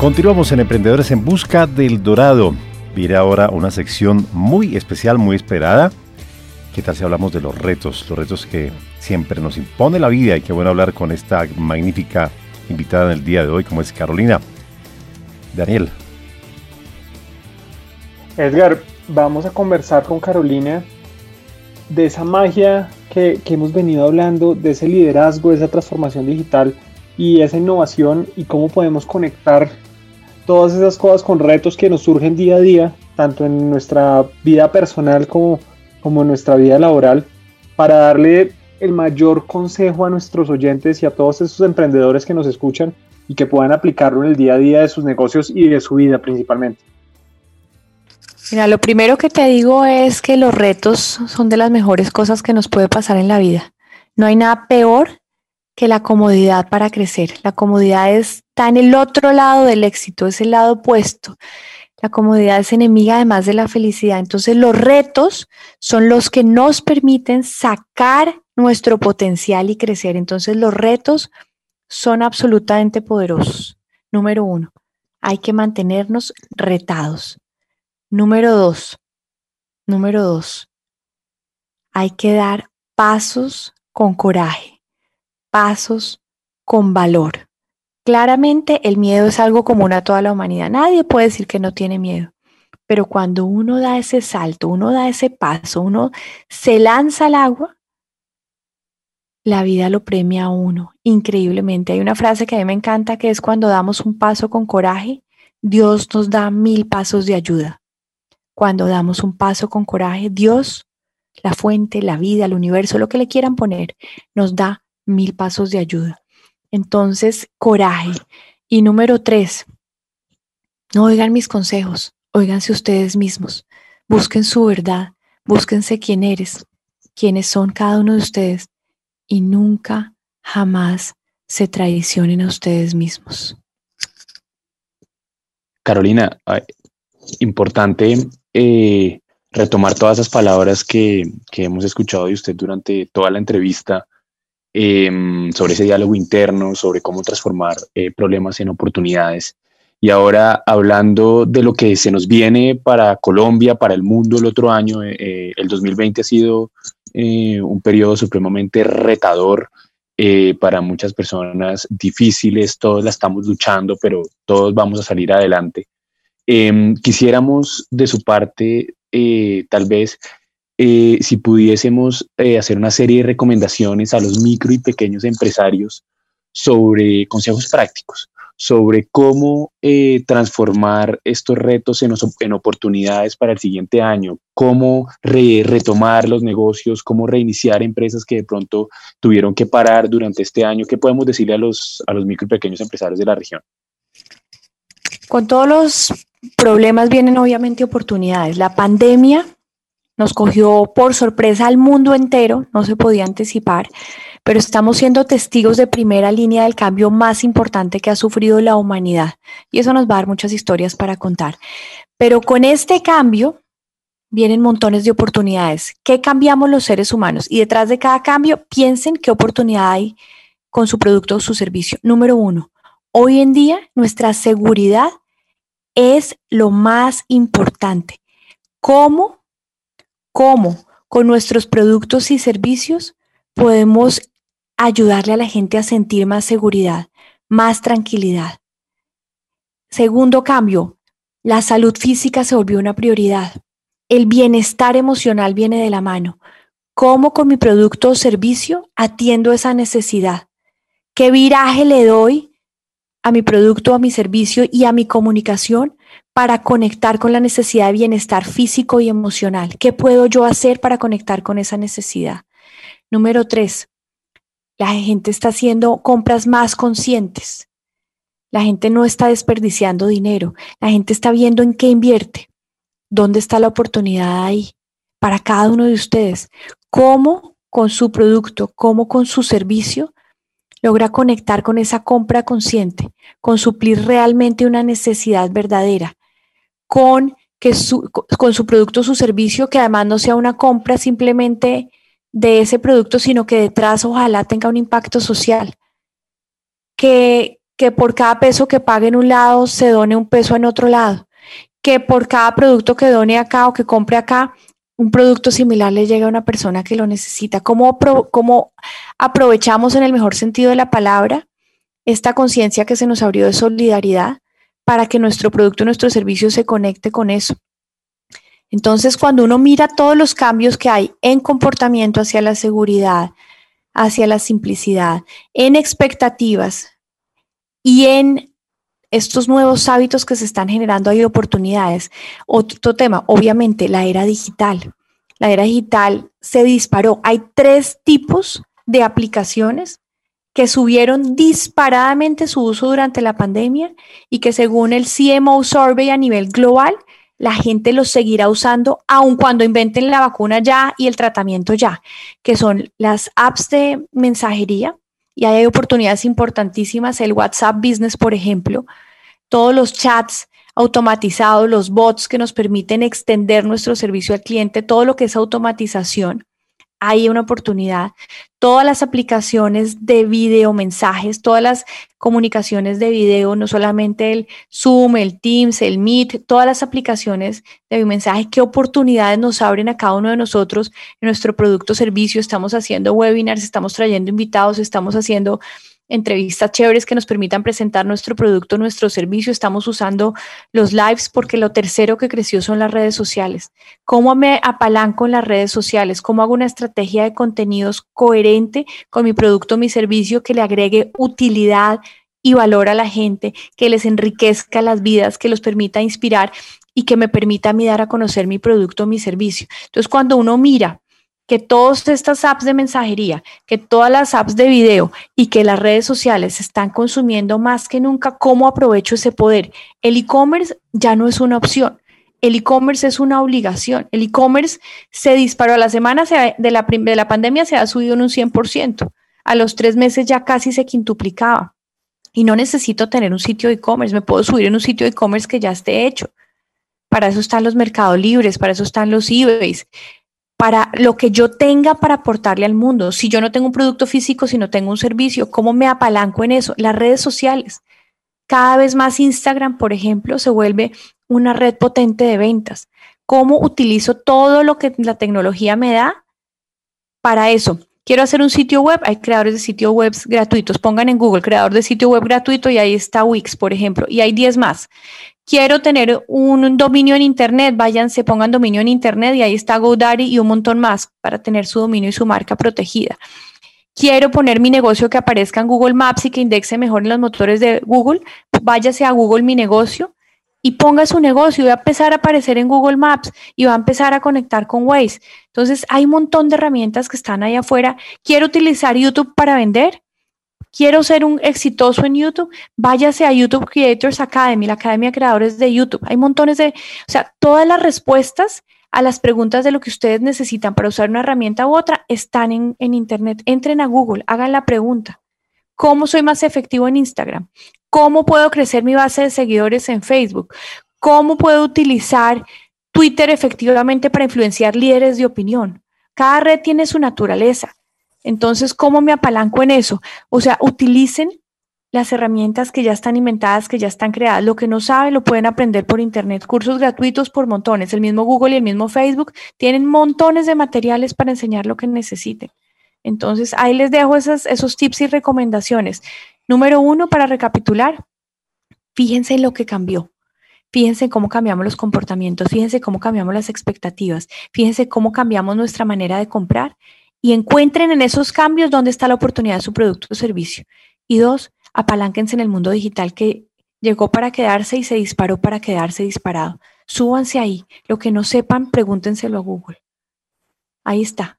Continuamos en Emprendedores en Busca del Dorado. Viene ahora una sección muy especial, muy esperada. ¿Qué tal si hablamos de los retos? Los retos que siempre nos impone la vida y qué bueno hablar con esta magnífica invitada en el día de hoy, como es Carolina. Daniel. Edgar, vamos a conversar con Carolina de esa magia que, que hemos venido hablando, de ese liderazgo, de esa transformación digital y esa innovación y cómo podemos conectar todas esas cosas con retos que nos surgen día a día, tanto en nuestra vida personal como, como en nuestra vida laboral, para darle el mayor consejo a nuestros oyentes y a todos esos emprendedores que nos escuchan y que puedan aplicarlo en el día a día de sus negocios y de su vida principalmente. Mira, lo primero que te digo es que los retos son de las mejores cosas que nos puede pasar en la vida. No hay nada peor que la comodidad para crecer. La comodidad está en el otro lado del éxito, es el lado opuesto. La comodidad es enemiga además de la felicidad. Entonces los retos son los que nos permiten sacar nuestro potencial y crecer. Entonces los retos son absolutamente poderosos. Número uno, hay que mantenernos retados. Número dos, número dos, hay que dar pasos con coraje pasos con valor. Claramente el miedo es algo común a toda la humanidad. Nadie puede decir que no tiene miedo. Pero cuando uno da ese salto, uno da ese paso, uno se lanza al agua, la vida lo premia a uno increíblemente. Hay una frase que a mí me encanta que es cuando damos un paso con coraje, Dios nos da mil pasos de ayuda. Cuando damos un paso con coraje, Dios, la fuente, la vida, el universo, lo que le quieran poner, nos da mil pasos de ayuda. Entonces, coraje. Y número tres, no oigan mis consejos, oiganse ustedes mismos, busquen su verdad, búsquense quién eres, quiénes son cada uno de ustedes y nunca, jamás se traicionen a ustedes mismos. Carolina, importante eh, retomar todas esas palabras que, que, hemos escuchado de usted durante toda la entrevista Em, sobre ese diálogo interno, sobre cómo transformar eh, problemas en oportunidades. Y ahora hablando de lo que se nos viene para Colombia, para el mundo el otro año, eh, eh, el 2020 ha sido un periodo supremamente retador para muchas personas, difíciles, todos la estamos luchando, pero todos vamos a salir adelante. Em, quisiéramos de su parte, tal vez, eh, si pudiésemos eh, hacer una serie de recomendaciones a los micro y pequeños empresarios sobre consejos prácticos, sobre cómo transformar estos retos en, oportunidades para el siguiente año, cómo retomar los negocios, cómo reiniciar empresas que de pronto tuvieron que parar durante este año. ¿Qué podemos decirle a los, a los micro y pequeños empresarios de la región? Con todos los problemas vienen obviamente oportunidades. La pandemia nos cogió por sorpresa al mundo entero, no se podía anticipar, pero estamos siendo testigos de primera línea del cambio más importante que ha sufrido la humanidad. Y eso nos va a dar muchas historias para contar. Pero con este cambio vienen montones de oportunidades. ¿Qué cambiamos los seres humanos? Y detrás de cada cambio, piensen qué oportunidad hay con su producto o su servicio. Número uno, hoy en día nuestra seguridad es lo más importante. ¿Cómo? ¿Cómo? Con nuestros productos y servicios podemos ayudarle a la gente a sentir más seguridad, más tranquilidad. Segundo cambio, la salud física se volvió una prioridad. El bienestar emocional viene de la mano. ¿Cómo con mi producto o servicio atiendo esa necesidad? ¿Qué viraje le doy a mi producto, a mi servicio y a mi comunicación para conectar con la necesidad de bienestar físico y emocional. ¿Qué puedo yo hacer para conectar con esa necesidad? Número tres, la gente está haciendo compras más conscientes. La gente no está desperdiciando dinero. La gente está viendo en qué invierte. ¿Dónde está la oportunidad ahí? Para cada uno de ustedes. ¿Cómo con su producto, cómo con su servicio logra conectar con esa compra consciente, con suplir realmente una necesidad verdadera, con, que su, con su producto o su servicio, que además no sea una compra simplemente de ese producto, sino que detrás ojalá tenga un impacto social. Que, que por cada peso que pague en un lado se done un peso en otro lado. Que por cada producto que done acá o que compre acá un producto similar le llega a una persona que lo necesita? ¿Cómo, cómo aprovechamos en el mejor sentido de la palabra esta conciencia que se nos abrió de solidaridad para que nuestro producto, nuestro servicio se conecte con eso? Entonces, cuando uno mira todos los cambios que hay en comportamiento hacia la seguridad, hacia la simplicidad, en expectativas y en estos nuevos hábitos que se están generando hay oportunidades. Otro tema, obviamente, la era digital. La era digital se disparó. Hay tres tipos de aplicaciones que subieron disparadamente su uso durante la pandemia y que según el CMO Survey a nivel global, la gente los seguirá usando aun cuando inventen la vacuna ya y el tratamiento ya, que son las apps de mensajería, y hay oportunidades importantísimas, el WhatsApp Business, por ejemplo, todos los chats automatizados, los bots que nos permiten extender nuestro servicio al cliente, todo lo que es automatización, hay una oportunidad. Todas las aplicaciones de video, mensajes, todas las comunicaciones de video, no solamente el Zoom, el Teams, el Meet, todas las aplicaciones de mensaje, qué oportunidades nos abren a cada uno de nosotros en nuestro producto o servicio. Estamos haciendo webinars, estamos trayendo invitados, estamos haciendo entrevistas chéveres que nos permitan presentar nuestro producto, nuestro servicio. Estamos usando los lives porque lo tercero que creció son las redes sociales. ¿Cómo me apalanco en las redes sociales? ¿Cómo hago una estrategia de contenidos coherente con mi producto, mi servicio que le agregue utilidad y valor a la gente, que les enriquezca las vidas, que los permita inspirar y que me permita a mí dar a conocer mi producto, mi servicio? Entonces, cuando uno mira que todas estas apps de mensajería, que todas las apps de video y que las redes sociales están consumiendo más que nunca, ¿cómo aprovecho ese poder? El e-commerce ya no es una opción. El e-commerce es una obligación. El e-commerce se disparó a la semana de la, de la pandemia, se ha subido en un 100%. A los tres meses ya casi se quintuplicaba. Y no necesito tener un sitio de e-commerce, me puedo subir en un sitio de e-commerce que ya esté hecho. Para eso están los mercados libres, para eso están los eBays para lo que yo tenga para aportarle al mundo. Si yo no tengo un producto físico, si no tengo un servicio, ¿cómo me apalanco en eso? Las redes sociales. Cada vez más Instagram, por ejemplo, se vuelve una red potente de ventas. ¿Cómo utilizo todo lo que la tecnología me da para eso? Quiero hacer un sitio web, hay creadores de sitios web gratuitos. Pongan en Google creador de sitio web gratuito y ahí está Wix, por ejemplo, y hay 10 más. Quiero tener un dominio en Internet, váyanse, pongan dominio en Internet y ahí está GoDaddy y un montón más para tener su dominio y su marca protegida. Quiero poner mi negocio que aparezca en Google Maps y que indexe mejor en los motores de Google, váyase a Google Mi Negocio y ponga su negocio va a empezar a aparecer en Google Maps y va a empezar a conectar con Waze. Entonces, hay un montón de herramientas que están ahí afuera. Quiero utilizar YouTube para vender quiero ser un exitoso en YouTube, váyase a YouTube Creators Academy, la Academia de Creadores de YouTube. Hay montones de, o sea, todas las respuestas a las preguntas de lo que ustedes necesitan para usar una herramienta u otra están en, en Internet. Entren a Google, hagan la pregunta. ¿Cómo soy más efectivo en Instagram? ¿Cómo puedo crecer mi base de seguidores en Facebook? ¿Cómo puedo utilizar Twitter efectivamente para influenciar líderes de opinión? Cada red tiene su naturaleza. Entonces, ¿cómo me apalanco en eso? O sea, utilicen las herramientas que ya están inventadas, que ya están creadas. Lo que no saben lo pueden aprender por internet. Cursos gratuitos por montones. El mismo Google y el mismo Facebook tienen montones de materiales para enseñar lo que necesiten. Entonces, ahí les dejo esos, tips y recomendaciones. Número uno, para recapitular, fíjense en lo que cambió. Fíjense cómo cambiamos los comportamientos, fíjense cómo cambiamos las expectativas, fíjense cómo cambiamos nuestra manera de comprar y encuentren en esos cambios dónde está la oportunidad de su producto o servicio. Y dos, apalánquense en el mundo digital que llegó para quedarse y se disparó para quedarse disparado. Súbanse ahí. Lo que no sepan, pregúntenselo a Google. Ahí está.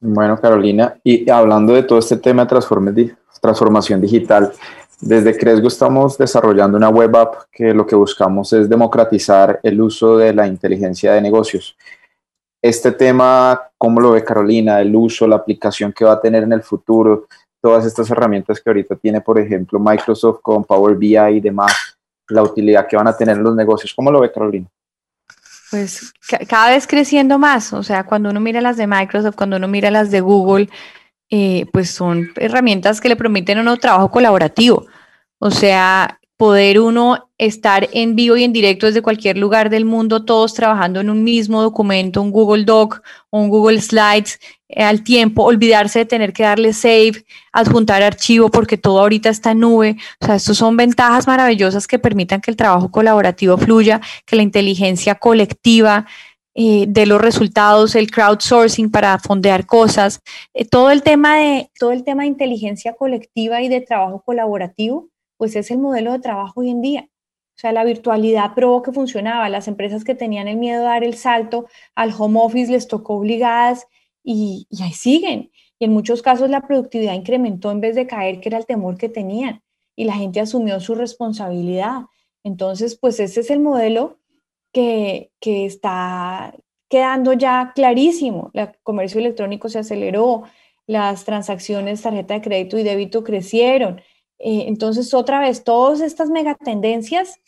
Bueno, Carolina, y hablando de todo este tema de transformación digital, desde Cresgo estamos desarrollando una web app que lo que buscamos es democratizar el uso de la inteligencia de negocios este tema, ¿cómo lo ve Carolina? El uso, la aplicación que va a tener en el futuro, todas estas herramientas que ahorita tiene, por ejemplo, Microsoft con Power BI y demás, la utilidad que van a tener en los negocios. ¿Cómo lo ve Carolina? Pues cada vez creciendo más, o sea, cuando uno mira las de Microsoft, cuando uno mira las de Google, eh, pues son herramientas que le permiten a uno trabajo colaborativo. O sea, poder uno estar en vivo y en directo desde cualquier lugar del mundo, todos trabajando en un mismo documento, un Google Doc un Google Slides eh, al tiempo, olvidarse de tener que darle save, adjuntar archivo porque todo ahorita está en nube. O sea, estos son ventajas maravillosas que permitan que el trabajo colaborativo fluya, que la inteligencia colectiva eh, de los resultados, el crowdsourcing para fondear cosas, eh, todo el tema de todo el tema de inteligencia colectiva y de trabajo colaborativo pues es el modelo de trabajo hoy en día. O sea, la virtualidad probó que funcionaba. Las empresas que tenían el miedo de dar el salto al home office les tocó obligadas y, ahí siguen. Y en muchos casos la productividad incrementó en vez de caer, que era el temor que tenían. Y la gente asumió su responsabilidad. Entonces, pues ese es el modelo que, que está quedando ya clarísimo. El comercio electrónico se aceleró, las transacciones tarjeta de crédito y débito crecieron, eh, entonces, otra vez, todas estas megatendencias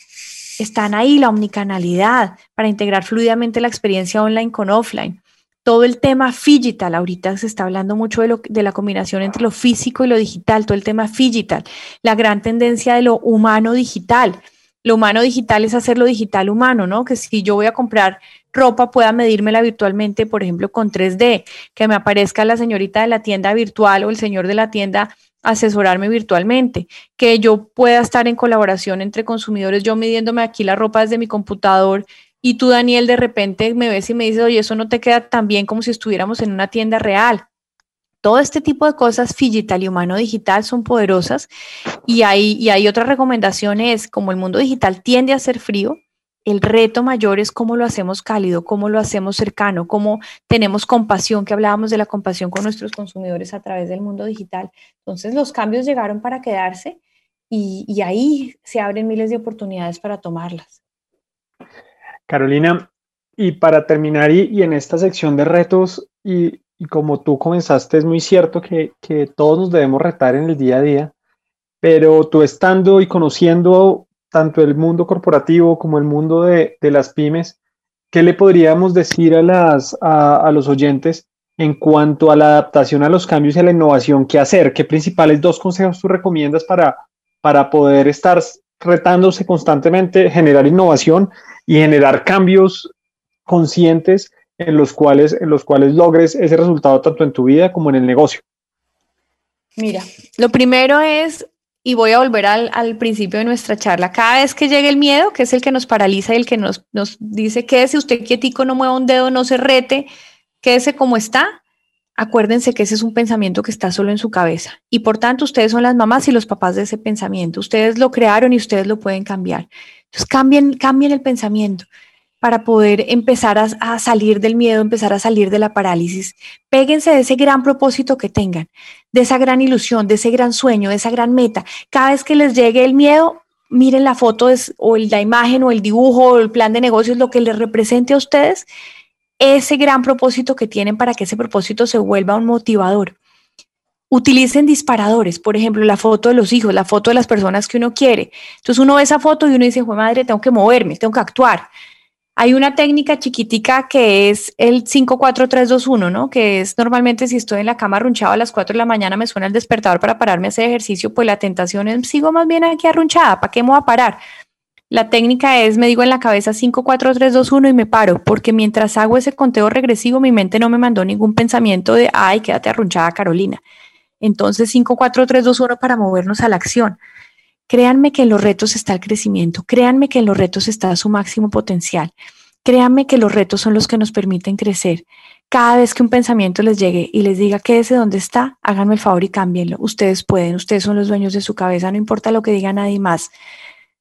están ahí, la omnicanalidad, para integrar fluidamente la experiencia online con offline. Todo el tema digital, ahorita se está hablando mucho de, lo, de la combinación entre lo físico y lo digital, todo el tema digital, la gran tendencia de lo humano digital. Lo humano digital es hacer lo digital humano, ¿no? Que si yo voy a comprar ropa pueda medírmela virtualmente, por ejemplo, con 3D, que me aparezca la señorita de la tienda virtual o el señor de la tienda asesorarme virtualmente, que yo pueda estar en colaboración entre consumidores, yo midiéndome aquí la ropa desde mi computador y tú, Daniel, de repente me ves y me dices, oye, eso no te queda tan bien como si estuviéramos en una tienda real. Todo este tipo de cosas digital y humano digital son poderosas y hay, y hay otra recomendación es, como el mundo digital tiende a ser frío, el reto mayor es cómo lo hacemos cálido, cómo lo hacemos cercano, cómo tenemos compasión, que hablábamos de la compasión con nuestros consumidores a través del mundo digital. Entonces los cambios llegaron para quedarse y, ahí se abren miles de oportunidades para tomarlas. Carolina, y para terminar, y, en esta sección de retos, y, como tú comenzaste, es muy cierto que, que todos nos debemos retar en el día a día, pero tú estando y conociendo tanto el mundo corporativo como el mundo de, las pymes, ¿qué le podríamos decir a, los oyentes en cuanto a la adaptación a los cambios y a la innovación? ¿Qué hacer? ¿Qué principales dos consejos tú recomiendas para, para poder estar retándose constantemente, generar innovación y generar cambios conscientes en los cuales, en los cuales logres ese resultado tanto en tu vida como en el negocio? Mira, lo primero es, y voy a volver al, al, principio de nuestra charla, cada vez que llegue el miedo, que es el que nos paraliza y el que nos, nos dice, quédese usted quietico, no mueva un dedo, no se rete, quédese como está, acuérdense que ese es un pensamiento que está solo en su cabeza. Y por tanto, ustedes son las mamás y los papás de ese pensamiento. Ustedes lo crearon y ustedes lo pueden cambiar. Entonces, cambien, cambien el pensamiento para poder empezar a, salir del miedo, empezar a salir de la parálisis. Péguense de ese gran propósito que tengan, de esa gran ilusión, de ese gran sueño, de esa gran meta. Cada vez que les llegue el miedo, miren la foto o la imagen o el dibujo o el plan de negocios, lo que les represente a ustedes, ese gran propósito que tienen para que ese propósito se vuelva un motivador. Utilicen disparadores, por ejemplo, la foto de los hijos, la foto de las personas que uno quiere. Entonces uno ve esa foto y uno dice, madre, tengo que moverme, tengo que actuar hay una técnica chiquitica que es el 54321, ¿no? Que es normalmente si estoy en la cama arrunchado a las 4 de la mañana me suena el despertador para pararme a hacer ejercicio, pues la tentación es sigo más bien aquí arrunchada, ¿para qué me voy a parar? La técnica es, me digo en la cabeza 54321 y me paro, porque mientras hago ese conteo regresivo, mi mente no me mandó ningún pensamiento de, ay, quédate arrunchada, Carolina. Entonces, 54321 para movernos a la acción. Créanme que en los retos está el crecimiento, créanme que en los retos está su máximo potencial, créanme que los retos son los que nos permiten crecer. Cada vez que un pensamiento les llegue y les diga quédese donde está, háganme el favor y cámbienlo. Ustedes pueden, ustedes son los dueños de su cabeza, no importa lo que diga nadie más.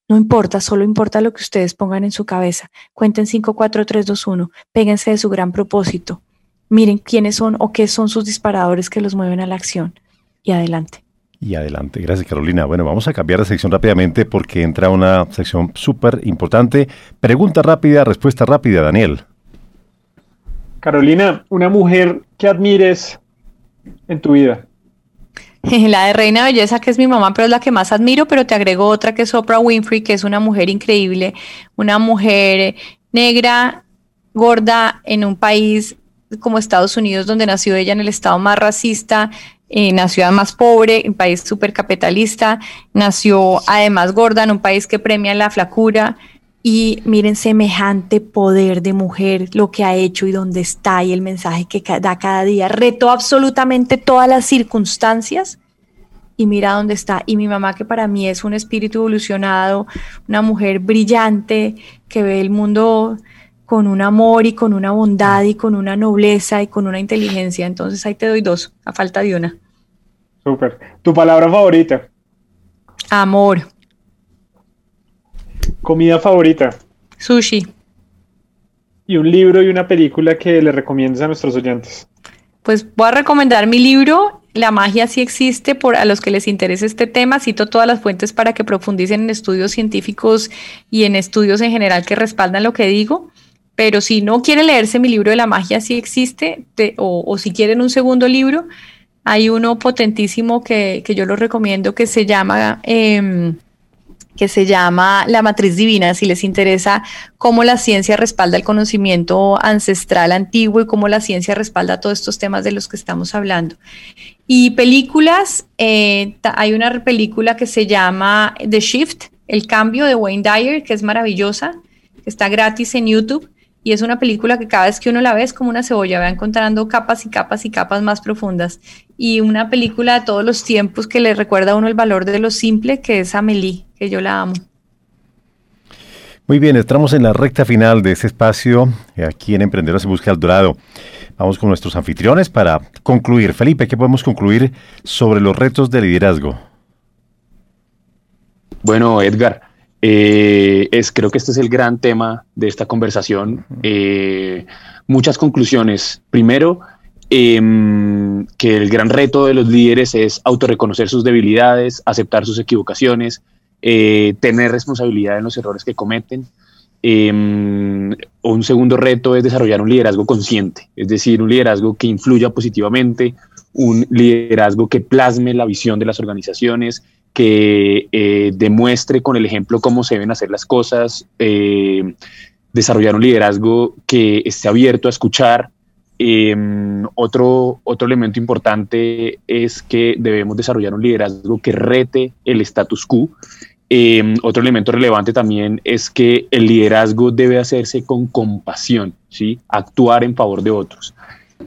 No importa, solo importa lo que ustedes pongan en su cabeza. Cuenten 5, 4, 3, 2, 1. Péguense de su gran propósito. Miren quiénes son o qué son sus disparadores que los mueven a la acción. Y adelante y adelante. Gracias, Carolina. Bueno, vamos a cambiar de sección rápidamente porque entra una sección súper importante. Pregunta rápida, respuesta rápida, Daniel. Carolina, una mujer que admires en tu vida. La de Reina Belleza, que es mi mamá, pero es la que más admiro, pero te agrego otra que es Oprah Winfrey, que es una mujer increíble, una mujer negra, gorda, en un país como Estados Unidos, donde nació ella en el estado más racista, en la ciudad más pobre, un país súper capitalista, nació además gorda en un país que premia la flacura. Y miren semejante poder de mujer, lo que ha hecho y dónde está y el mensaje que da cada día. Retó absolutamente todas las circunstancias y mira dónde está. Y mi mamá, que para mí es un espíritu evolucionado, una mujer brillante, que ve el mundo con un amor y con una bondad y con una nobleza y con una inteligencia. Entonces ahí te doy dos, a falta de una. Súper. ¿Tu palabra favorita? Amor. ¿Comida favorita? Sushi. ¿Y un libro y una película que le recomiendes a nuestros oyentes? Pues voy a recomendar mi libro, La magia sí existe, por a los que les interese este tema. Cito todas las fuentes para que profundicen en estudios científicos y en estudios en general que respaldan lo que digo. Pero si no quieren leerse mi libro de La magia sí existe, o, si quieren un segundo libro, hay uno potentísimo que, yo lo recomiendo que se llama... Em, que se llama La Matriz Divina, si les interesa cómo la ciencia respalda el conocimiento ancestral antiguo y cómo la ciencia respalda todos estos temas de los que estamos hablando. Y películas, eh, hay una película que se llama The Shift, El Cambio de Wayne Dyer, que es maravillosa, está gratis en YouTube y es una película que cada vez que uno la ve es como una cebolla, va encontrando capas y capas y capas más profundas. Y una película de todos los tiempos que le recuerda a uno el valor de lo simple, que es Amelie, que yo la amo. Muy bien, entramos en la recta final de ese espacio eh, aquí en Emprendedores en Busca del Dorado. Vamos con nuestros anfitriones para concluir. Felipe, ¿qué podemos concluir sobre los retos de liderazgo? Bueno, Edgar, eh, es, creo que este es el gran tema de esta conversación. Eh, muchas conclusiones. Primero, em, que el gran reto de los líderes es autorreconocer sus debilidades, aceptar sus equivocaciones, eh, tener responsabilidad en los errores que cometen. Em, un segundo reto es desarrollar un liderazgo consciente, es decir, un liderazgo que influya positivamente, un liderazgo que plasme la visión de las organizaciones, que eh, demuestre con el ejemplo cómo se deben hacer las cosas, eh, desarrollar un liderazgo que esté abierto a escuchar. Em, otro, otro elemento importante es que debemos desarrollar un liderazgo que rete el status quo, Em, otro elemento relevante también es que el liderazgo debe hacerse con compasión, ¿sí? actuar en favor de otros.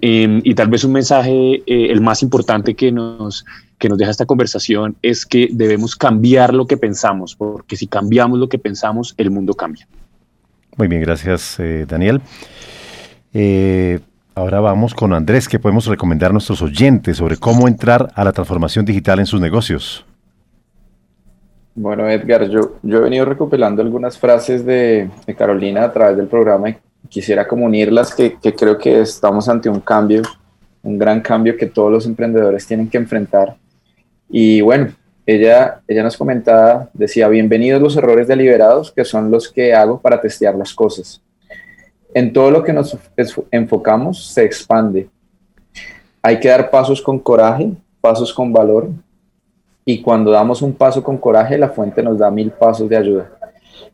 Em, y tal vez un mensaje, eh, el más importante que nos, que nos deja esta conversación es que debemos cambiar lo que pensamos, porque si cambiamos lo que pensamos, el mundo cambia. Muy bien, gracias eh, Daniel. Eh, ahora vamos con Andrés, que podemos recomendar a nuestros oyentes sobre cómo entrar a la transformación digital en sus negocios. Bueno, Edgar, yo, yo he venido recopilando algunas frases de, Carolina a través del programa y quisiera como unirlas, que, que, creo que estamos ante un cambio, un gran cambio que todos los emprendedores tienen que enfrentar. Y bueno, ella, ella nos comentaba, decía, bienvenidos los errores deliberados, que son los que hago para testear las cosas. En todo lo que nos enfocamos se expande. Hay que dar pasos con coraje, pasos con valor, y cuando damos un paso con coraje, la fuente nos da mil pasos de ayuda.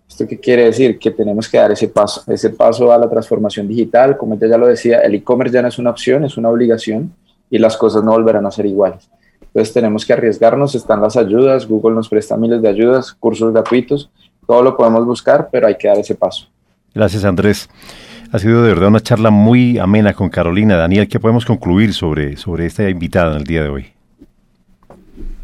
¿Esto qué quiere decir? Que tenemos que dar ese paso, ese paso a la transformación digital. Como ella ya lo decía, el e-commerce ya no es una opción, es una obligación y las cosas no volverán a ser iguales. Entonces tenemos que arriesgarnos, están las ayudas, Google nos presta miles de ayudas, cursos gratuitos, todo lo podemos buscar, pero hay que dar ese paso. Gracias Andrés. Ha sido de verdad una charla muy amena con Carolina. Daniel, ¿qué podemos concluir sobre, sobre esta invitada en el día de hoy?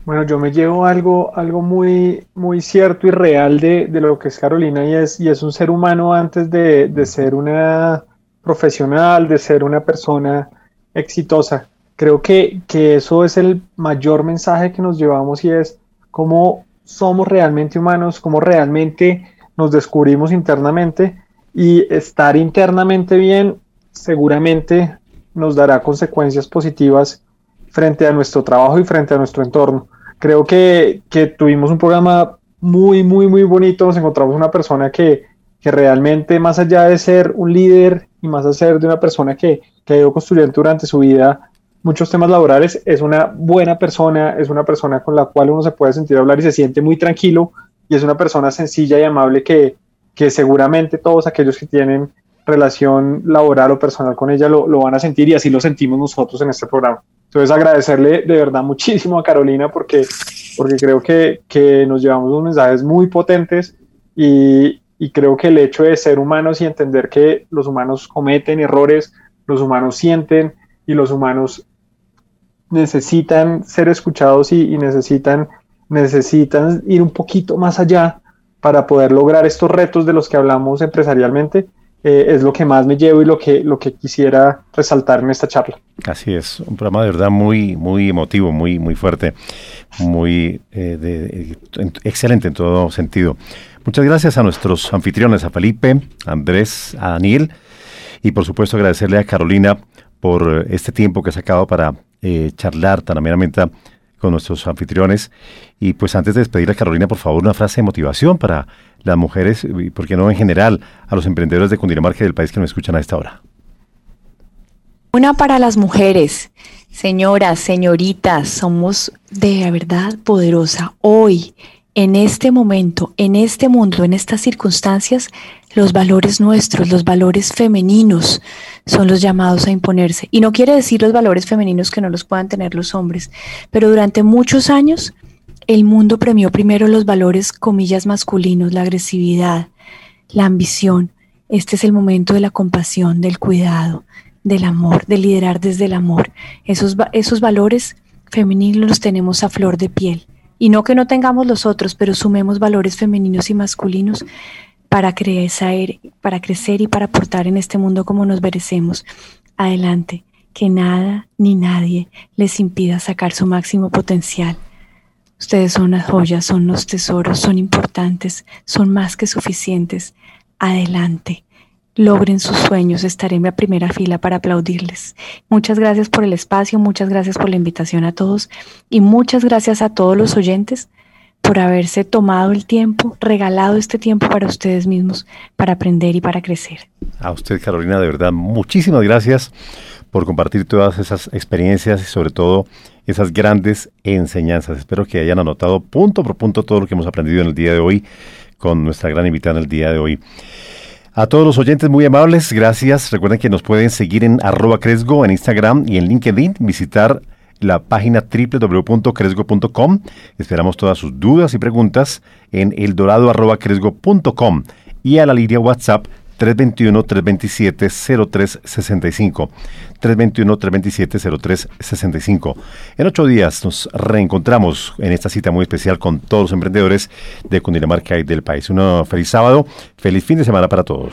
Bueno, yo me llevo algo, algo muy, muy cierto y real de, lo que es Carolina y es, y es un ser humano antes de, ser una profesional, de ser una persona exitosa. Creo que, que eso es el mayor mensaje que nos llevamos y es cómo somos realmente humanos, cómo realmente nos descubrimos internamente y estar internamente bien seguramente nos dará consecuencias positivas frente a nuestro trabajo y frente a nuestro entorno creo que, tuvimos un programa muy, muy, muy bonito. Nos encontramos una persona que, realmente, más allá de ser un líder y más allá de una persona que, que ha ido construyendo durante su vida muchos temas laborales, es una buena persona, es una persona con la cual uno se puede sentir hablar y se siente muy tranquilo y es una persona sencilla y amable que, que seguramente todos aquellos que tienen relación laboral o personal con ella lo, lo van a sentir y así lo sentimos nosotros en este programa. Entonces agradecerle de verdad muchísimo a Carolina porque, porque creo que, que nos llevamos unos mensajes muy potentes y, y, creo que el hecho de ser humanos y entender que los humanos cometen errores, los humanos sienten y los humanos necesitan ser escuchados y, necesitan, necesitan ir un poquito más allá para poder lograr estos retos de los que hablamos empresarialmente, eh, es lo que más me llevo y lo que, lo que quisiera resaltar en esta charla. Así es, un programa de verdad muy, muy emotivo, muy, muy fuerte, muy eh, excelente en todo sentido. Muchas gracias a nuestros anfitriones, a Felipe, a Andrés, a Daniel y por supuesto agradecerle a Carolina por este tiempo que ha sacado para eh, charlar tan amenamente con nuestros anfitriones. Y pues antes de despedir a Carolina, por favor, una frase de motivación para las mujeres, y por qué no en general, a los emprendedores de Cundinamarca y del país que nos escuchan a esta hora. Una para las mujeres. Señoras, señoritas, somos de verdad poderosa. Hoy, en este momento, en este mundo, en estas circunstancias, los valores nuestros, los valores femeninos son los llamados a imponerse. Y no quiere decir los valores femeninos que no los puedan tener los hombres, pero durante muchos años el mundo premió primero los valores, comillas, masculinos, la agresividad, la ambición. Este es el momento de la compasión, del cuidado, del amor, de liderar desde el amor. Esos, esos valores femeninos los tenemos a flor de piel. Y no que no tengamos los otros, pero sumemos valores femeninos y masculinos para crecer, para crecer y para aportar en este mundo como nos merecemos. Adelante, que nada ni nadie les impida sacar su máximo potencial. Ustedes son las joyas, son los tesoros, son importantes, son más que suficientes. Adelante. Logren sus sueños, estaré en la primera fila para aplaudirles. Muchas gracias por el espacio, muchas gracias por la invitación a todos y muchas gracias a todos los oyentes por haberse tomado el tiempo, regalado este tiempo para ustedes mismos, para aprender y para crecer. A usted, Carolina, de verdad, muchísimas gracias por compartir todas esas experiencias y sobre todo esas grandes enseñanzas. Espero que hayan anotado punto por punto todo lo que hemos aprendido en el día de hoy con nuestra gran invitada en el día de hoy. A todos los oyentes muy amables, gracias. Recuerden que nos pueden seguir en arroba cresgo en Instagram y en LinkedIn, visitar la página www.cresgo.com. Esperamos todas sus dudas y preguntas en eldorado.cresgo.com y a la línea WhatsApp 321-327-0365. 321-327-0365. En ocho días nos reencontramos en esta cita muy especial con todos los emprendedores de Cundinamarca y del país. Un feliz sábado, feliz fin de semana para todos.